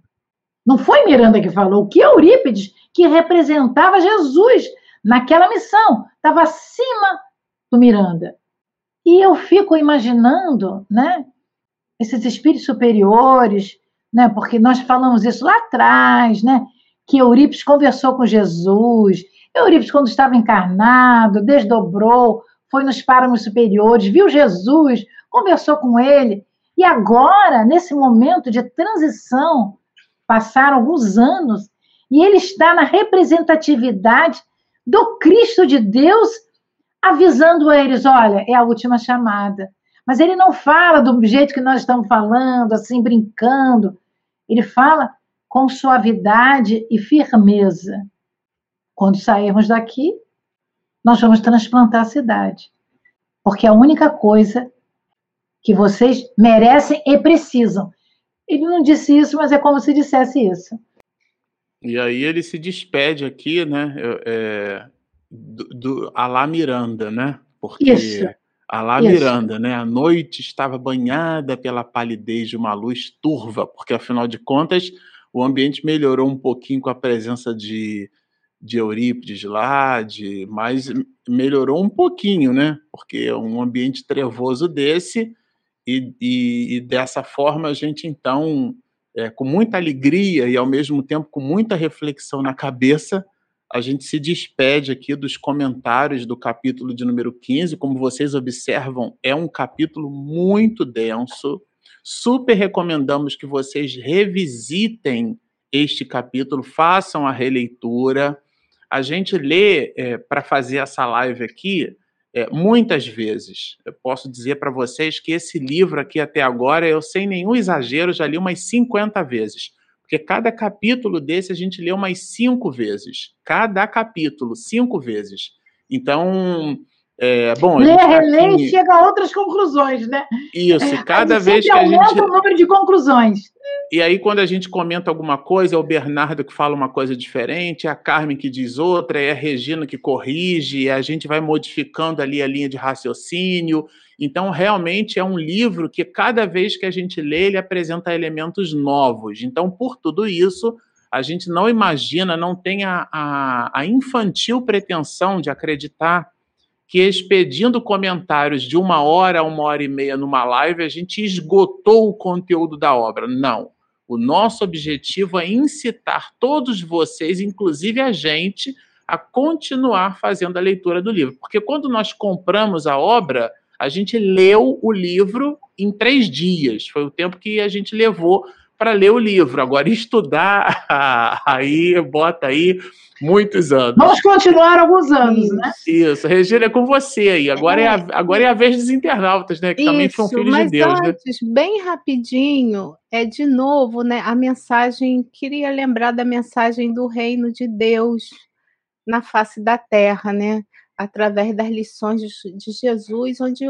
Não foi Miranda que falou, o que Eurípides, que representava Jesus naquela missão, estava acima do Miranda. E eu fico imaginando, né, esses espíritos superiores, né, porque nós falamos isso lá atrás, né, que Eurípides conversou com Jesus, Eurípides, quando estava encarnado, desdobrou, foi nos páramos superiores, viu Jesus, conversou com ele. E agora, nesse momento de transição, passaram alguns anos, e ele está na representatividade do Cristo de Deus, avisando eles: olha, é a última chamada. Mas ele não fala do jeito que nós estamos falando, assim, brincando. Ele fala com suavidade e firmeza. Quando sairmos daqui, nós vamos transplantar a cidade. Porque é a única coisa que vocês merecem e precisam. Ele não disse isso, mas é como se dissesse isso. E aí ele se despede aqui, né? É, do, do Alá Miranda, né? Porque isso. Alá isso. Miranda, né? A noite estava banhada pela palidez de uma luz turva, porque afinal de contas o ambiente melhorou um pouquinho com a presença de, de Eurípides lá, de, mas melhorou um pouquinho, né? Porque um ambiente trevoso desse e, e, e dessa forma a gente então, é, com muita alegria e ao mesmo tempo com muita reflexão na cabeça, a gente se despede aqui dos comentários do capítulo de número 15. Como vocês observam, é um capítulo muito denso. Super recomendamos que vocês revisitem este capítulo, façam a releitura. A gente lê é, para fazer essa live aqui é, muitas vezes. Eu posso dizer para vocês que esse livro aqui até agora, eu sem nenhum exagero, já li umas 50 vezes. Porque cada capítulo desse a gente lê umas cinco vezes. Cada capítulo, cinco vezes. Então, é, bom, Lê, relê aqui... e chega a outras conclusões, né? Isso, cada vez que a gente. o número de conclusões. E aí, quando a gente comenta alguma coisa, é o Bernardo que fala uma coisa diferente, é a Carmen que diz outra, é a Regina que corrige, e a gente vai modificando ali a linha de raciocínio. Então, realmente é um livro que cada vez que a gente lê, ele apresenta elementos novos. Então, por tudo isso, a gente não imagina, não tem a, a, a infantil pretensão de acreditar que expedindo comentários de uma hora a uma hora e meia numa live, a gente esgotou o conteúdo da obra. Não. O nosso objetivo é incitar todos vocês, inclusive a gente, a continuar fazendo a leitura do livro. Porque quando nós compramos a obra, a gente leu o livro em três dias. Foi o tempo que a gente levou para ler o livro. Agora, estudar, aí, bota aí muitos anos. Vamos continuar alguns anos, né? Isso. Regina, é com você aí. Agora é, é a, agora é a vez dos internautas, né? Que Isso, também são filhos de Deus, né? antes, né? bem rapidinho, é de novo, né? A mensagem, queria lembrar da mensagem do reino de Deus na face da terra, né? Através das lições de Jesus, onde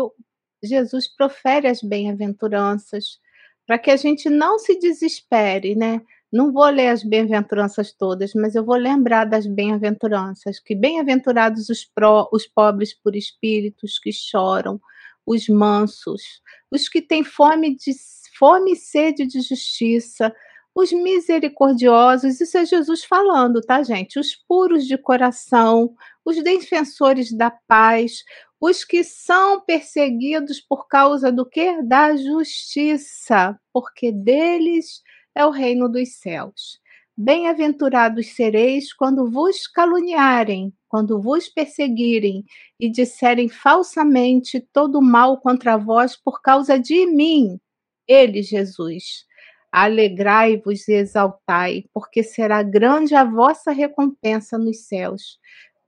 Jesus profere as bem-aventuranças para que a gente não se desespere, né? Não vou ler as bem-aventuranças todas, mas eu vou lembrar das bem-aventuranças, que bem-aventurados os, os pobres por espíritos que choram, os mansos, os que têm fome de fome e sede de justiça, os misericordiosos, isso é Jesus falando, tá, gente? Os puros de coração, os defensores da paz, os que são perseguidos por causa do que? Da justiça, porque deles é o reino dos céus. Bem-aventurados sereis quando vos caluniarem, quando vos perseguirem e disserem falsamente todo mal contra vós por causa de mim, ele, Jesus. Alegrai-vos e exaltai, porque será grande a vossa recompensa nos céus,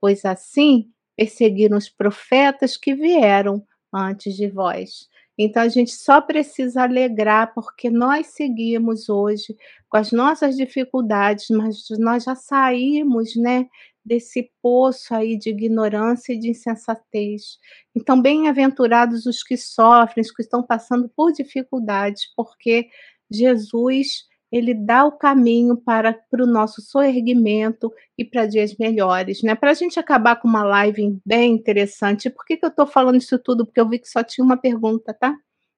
pois assim perseguiram os profetas que vieram antes de vós. Então a gente só precisa alegrar porque nós seguimos hoje com as nossas dificuldades, mas nós já saímos, né, desse poço aí de ignorância e de insensatez. Então bem-aventurados os que sofrem, os que estão passando por dificuldades, porque Jesus ele dá o caminho para, para o nosso soerguimento e para dias melhores, né? Para a gente acabar com uma live bem interessante. Por que, que eu estou falando isso tudo? Porque eu vi que só tinha uma pergunta, tá?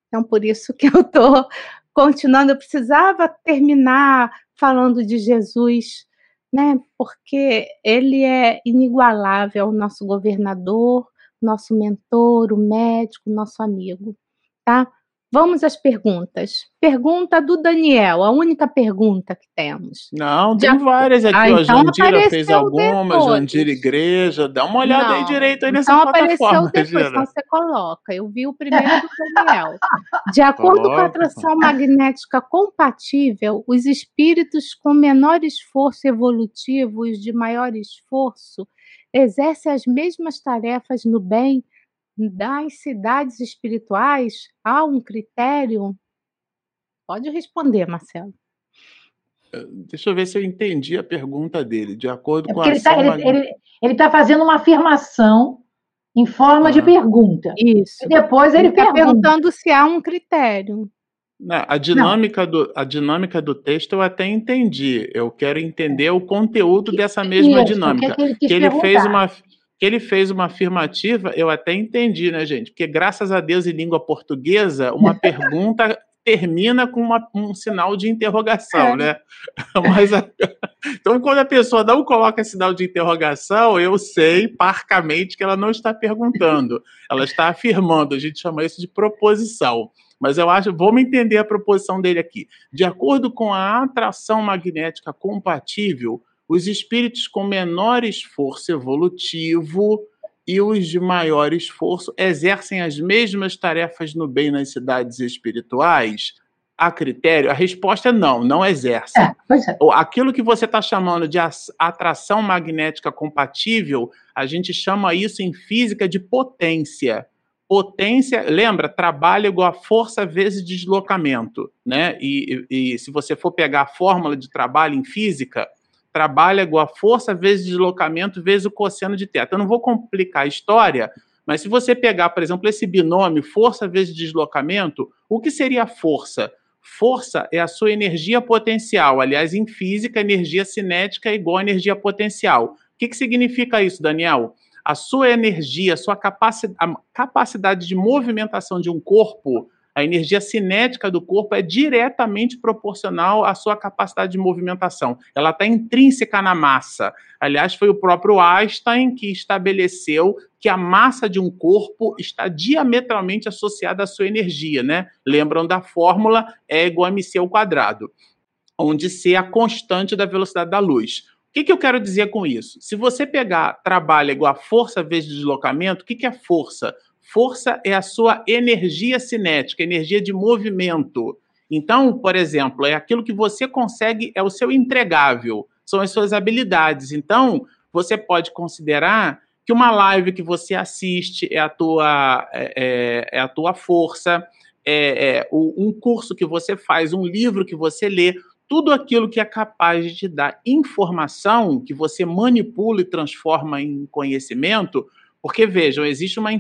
Então, por isso que eu estou continuando. Eu precisava terminar falando de Jesus, né? Porque ele é inigualável, o nosso governador, nosso mentor, o médico, nosso amigo, tá? Vamos às perguntas. Pergunta do Daniel, a única pergunta que temos. Não, tem Já... várias aqui. Ah, então Jandira fez algumas, Jandira Igreja. Dá uma olhada não, aí direito aí nessa então plataforma. Apareceu depois, então você coloca. Eu vi o primeiro do Daniel. De acordo Coloca. com a atração magnética compatível, os espíritos com menor esforço evolutivo e os de maior esforço exercem as mesmas tarefas no bem das cidades espirituais há um critério? Pode responder, Marcelo. Eh, deixa eu ver se eu entendi a pergunta dele. De acordo é com a. Ele está ele, ele, ele tá fazendo uma afirmação em forma ah. de pergunta. Isso. E depois ele, está perguntando se há um critério. Não, a, dinâmica do, a dinâmica do texto eu até entendi. Eu quero entender o conteúdo dessa mesma Isso, dinâmica. Que, é que ele, que ele fez uma que ele fez uma afirmativa, eu até entendi, né, gente? Porque graças a Deus em língua portuguesa, uma pergunta termina com uma, um sinal de interrogação, é. né? Mas a... então, quando a pessoa não coloca sinal de interrogação, eu sei parcamente que ela não está perguntando, ela está afirmando. A gente chama isso de proposição. Mas eu acho, vamos entender a proposição dele aqui. De acordo com a atração magnética compatível, os espíritos com menor esforço evolutivo e os de maior esforço exercem as mesmas tarefas no bem nas cidades espirituais? A critério? A resposta é não, não exercem. É, é. Aquilo que você está chamando de atração magnética compatível, a gente chama isso em física de potência. Potência, lembra, trabalho igual a força vezes deslocamento, né? E, e, e se você for pegar a fórmula de trabalho em física, trabalha igual a força vezes deslocamento vezes o cosseno de θ. Eu não vou complicar a história, mas se você pegar, por exemplo, esse binômio força vezes deslocamento, o que seria força? Força é a sua energia potencial. Aliás, em física, energia cinética é igual a energia potencial. O que, que significa isso, Daniel? A sua energia, a sua a capacidade de movimentação de um corpo a energia cinética do corpo é diretamente proporcional à sua capacidade de movimentação. Ela está intrínseca na massa. Aliás, foi o próprio Einstein que estabeleceu que a massa de um corpo está diametralmente associada à sua energia, né? Lembram da fórmula E igual a mc ao quadrado, onde C é a constante da velocidade da luz. O que, que, eu quero dizer com isso? Se você pegar trabalho igual a força vezes deslocamento, o que, que é força? Força é a sua energia cinética, energia de movimento. Então, por exemplo, é aquilo que você consegue, é o seu entregável, são as suas habilidades. Então, você pode considerar que uma live que você assiste é a tua, é, é, é a tua força, é, é um curso que você faz, um livro que você lê, tudo aquilo que é capaz de te dar informação, que você manipula e transforma em conhecimento, porque, vejam, existe uma,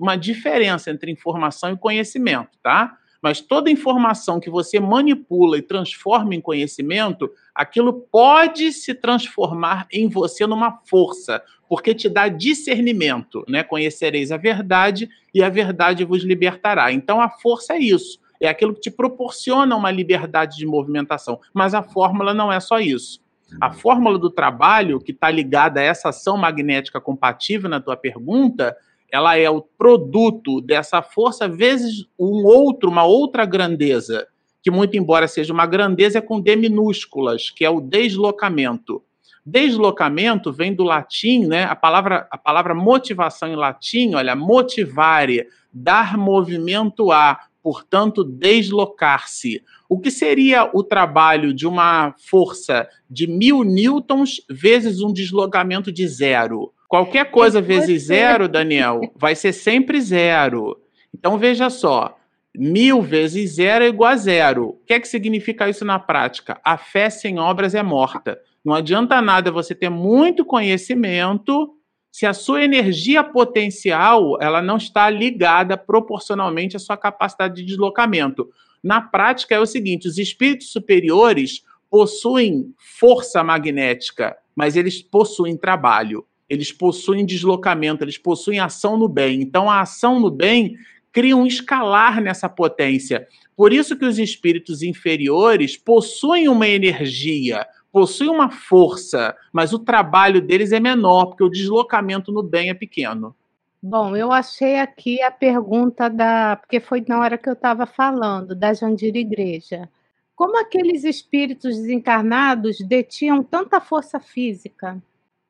uma diferença entre informação e conhecimento, tá? Mas toda informação que você manipula e transforma em conhecimento, aquilo pode se transformar em você numa força, porque te dá discernimento, né? Conhecereis a verdade e a verdade vos libertará. Então a força é isso, é aquilo que te proporciona uma liberdade de movimentação. Mas a fórmula não é só isso. A fórmula do trabalho, que está ligada a essa ação magnética compatível na tua pergunta, ela é o produto dessa força vezes um outro, uma outra grandeza, que muito embora seja uma grandeza é com D minúsculas, que é o deslocamento. Deslocamento vem do latim, né? A palavra, a palavra motivação em latim, olha, motivare, dar movimento a, portanto, deslocar-se. O que seria o trabalho de uma força de mil newtons vezes um deslocamento de zero? Qualquer coisa vezes zero, Daniel, vai ser sempre zero. Então veja só, mil vezes zero é igual a zero. O que é que significa isso na prática? A fé sem obras é morta. Não adianta nada você ter muito conhecimento se a sua energia potencial ela não está ligada proporcionalmente à sua capacidade de deslocamento. Na prática é o seguinte, os espíritos superiores possuem força magnética, mas eles possuem trabalho, eles possuem deslocamento, eles possuem ação no bem. Então a ação no bem cria um escalar nessa potência. Por isso que os espíritos inferiores possuem uma energia, possuem uma força, mas o trabalho deles é menor, porque o deslocamento no bem é pequeno. Bom, eu achei aqui a pergunta da. Porque foi na hora que eu estava falando, da Jandira Igreja. Como aqueles espíritos desencarnados detinham tanta força física?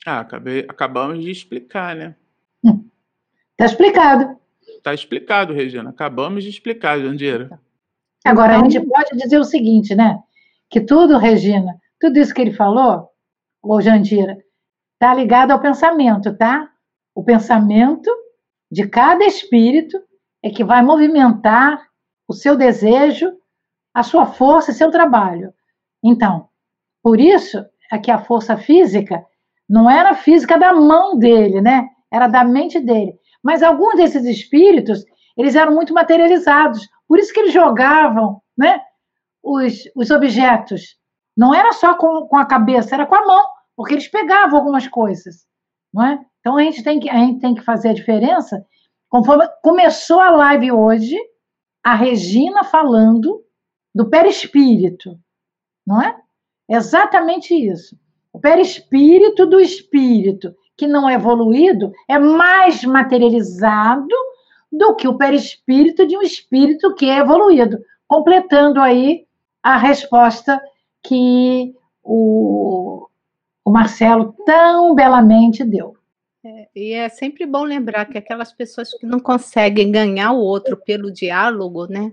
Ah, acabei, acabamos de explicar, né? Está explicado. Está explicado, Regina. Acabamos de explicar, Jandira. Agora, a gente pode dizer o seguinte, né? Que tudo, Regina, tudo isso que ele falou, ô Jandira, está ligado ao pensamento, tá? O pensamento de cada espírito é que vai movimentar o seu desejo, a sua força e seu trabalho. Então, por isso é que a força física não era a física da mão dele, né? Era da mente dele. Mas alguns desses espíritos, eles eram muito materializados. Por isso que eles jogavam, né? Os, os objetos. Não era só com, com a cabeça, era com a mão, porque eles pegavam algumas coisas, não é? Então a gente tem que, a gente tem que fazer a diferença. Conforme começou a live hoje, a Regina falando do perispírito, não é? Exatamente isso. O perispírito do espírito que não é evoluído é mais materializado do que o perispírito de um espírito que é evoluído, completando aí a resposta que o, o Marcelo tão belamente deu. É, e é sempre bom lembrar que aquelas pessoas que não conseguem ganhar o outro pelo diálogo, né?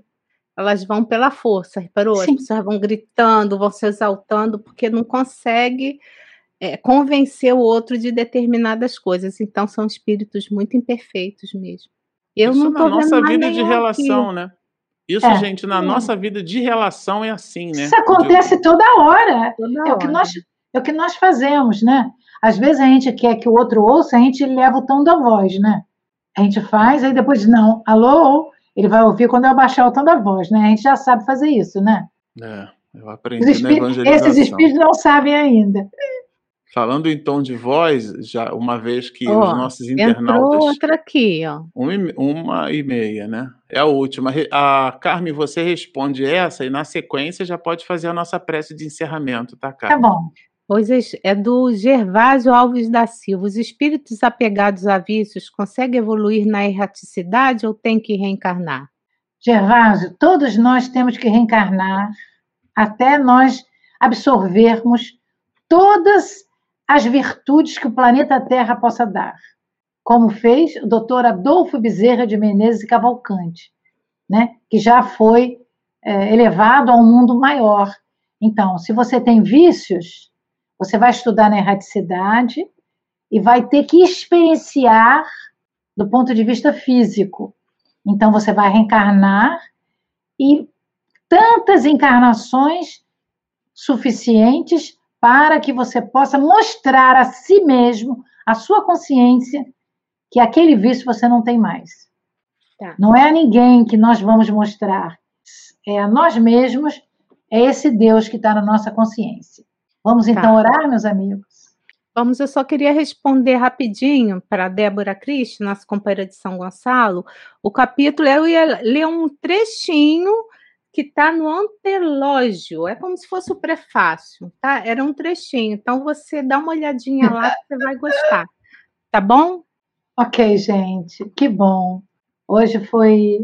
Elas vão pela força, reparou? Sim. As pessoas vão gritando, vão se exaltando, porque não consegue é, convencer o outro de determinadas coisas. Então, são espíritos muito imperfeitos mesmo. Eu Isso não tô na nossa vida de relação, aqui. né? Isso, é. gente, na é. nossa vida de relação é assim, né? Isso acontece toda hora. Toda é, hora. O que nós, é o que nós fazemos, né? Às vezes a gente quer que o outro ouça, a gente leva o tom da voz, né? A gente faz, aí depois, não, alô, ele vai ouvir quando eu abaixar o tom da voz, né? A gente já sabe fazer isso, né? É, eu aprendi na evangelização. Esses espíritos não sabem ainda. Falando em tom de voz, já uma vez que oh, os nossos internautas. Outra aqui, ó. uma e meia, né? É a última. A Carmen, você responde essa e na sequência já pode fazer a nossa prece de encerramento, tá, Carmen? Tá bom. Pois é do Gervásio Alves da Silva. Os espíritos apegados a vícios conseguem evoluir na erraticidade ou têm que reencarnar? Gervásio, todos nós temos que reencarnar até nós absorvermos todas as virtudes que o planeta Terra possa dar, como fez o doutor Adolfo Bezerra de Menezes e Cavalcante, né, que já foi é, elevado a um mundo maior. Então, se você tem vícios, você vai estudar na erraticidade e vai ter que experienciar do ponto de vista físico. Então você vai reencarnar e tantas encarnações suficientes para que você possa mostrar a si mesmo, a sua consciência, que aquele vício você não tem mais. Tá. Não é a ninguém que nós vamos mostrar, é a nós mesmos, é esse Deus que está na nossa consciência. Vamos tá. então orar, meus amigos? Vamos, eu só queria responder rapidinho para a Débora Cristi, nossa companheira de São Gonçalo. O capítulo, eu ia ler um trechinho que está no antelógio, é como se fosse o prefácio, tá? Era um trechinho, então você dá uma olhadinha lá você vai gostar, tá bom? Ok, gente, que bom. Hoje foi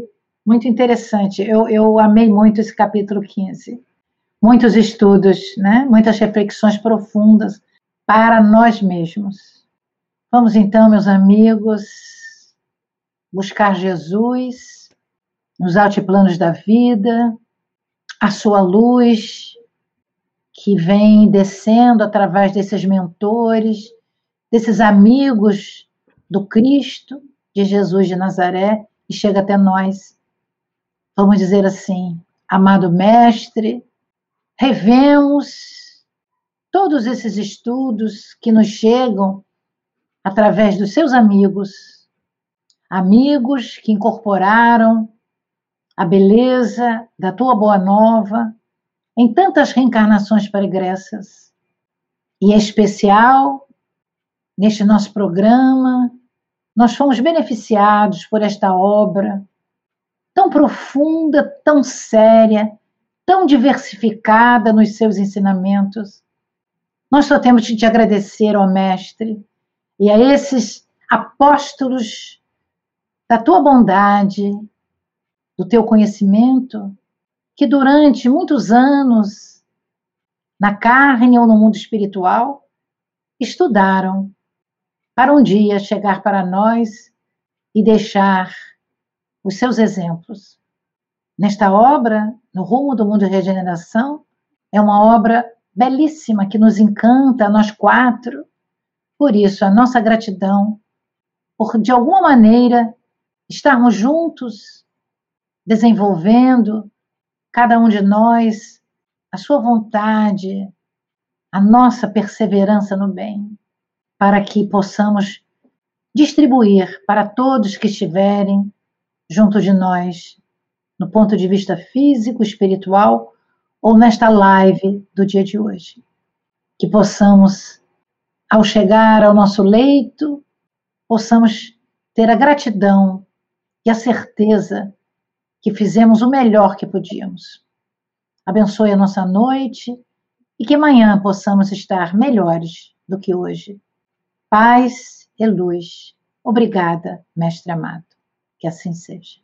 muito interessante. Eu, eu amei muito esse capítulo 15 muitos estudos, né? muitas reflexões profundas para nós mesmos. Vamos então, meus amigos, buscar Jesus nos altiplanos da vida, a sua luz que vem descendo através desses mentores, desses amigos do Cristo, de Jesus de Nazaré, e chega até nós. Vamos dizer assim, amado Mestre, revemos todos esses estudos que nos chegam através dos seus amigos, amigos que incorporaram a beleza da tua boa nova em tantas reencarnações pregressas. E em especial, neste nosso programa, nós fomos beneficiados por esta obra tão profunda, tão séria, tão diversificada nos seus ensinamentos. Nós só temos de te agradecer, ó Mestre, e a esses apóstolos da tua bondade, do teu conhecimento, que durante muitos anos, na carne ou no mundo espiritual, estudaram para um dia chegar para nós e deixar os seus exemplos. Nesta obra, No Rumo do Mundo de Regeneração, é uma obra belíssima que nos encanta, nós quatro. Por isso, a nossa gratidão por, de alguma maneira, estarmos juntos, desenvolvendo, cada um de nós, a sua vontade, a nossa perseverança no bem, para que possamos distribuir para todos que estiverem junto de nós, no ponto de vista físico, espiritual ou nesta live do dia de hoje. Que possamos, ao chegar ao nosso leito, possamos ter a gratidão e a certeza que fizemos o melhor que podíamos. Abençoe a nossa noite e que amanhã possamos estar melhores do que hoje. Paz e luz. Obrigada, Mestre amado. Que assim seja.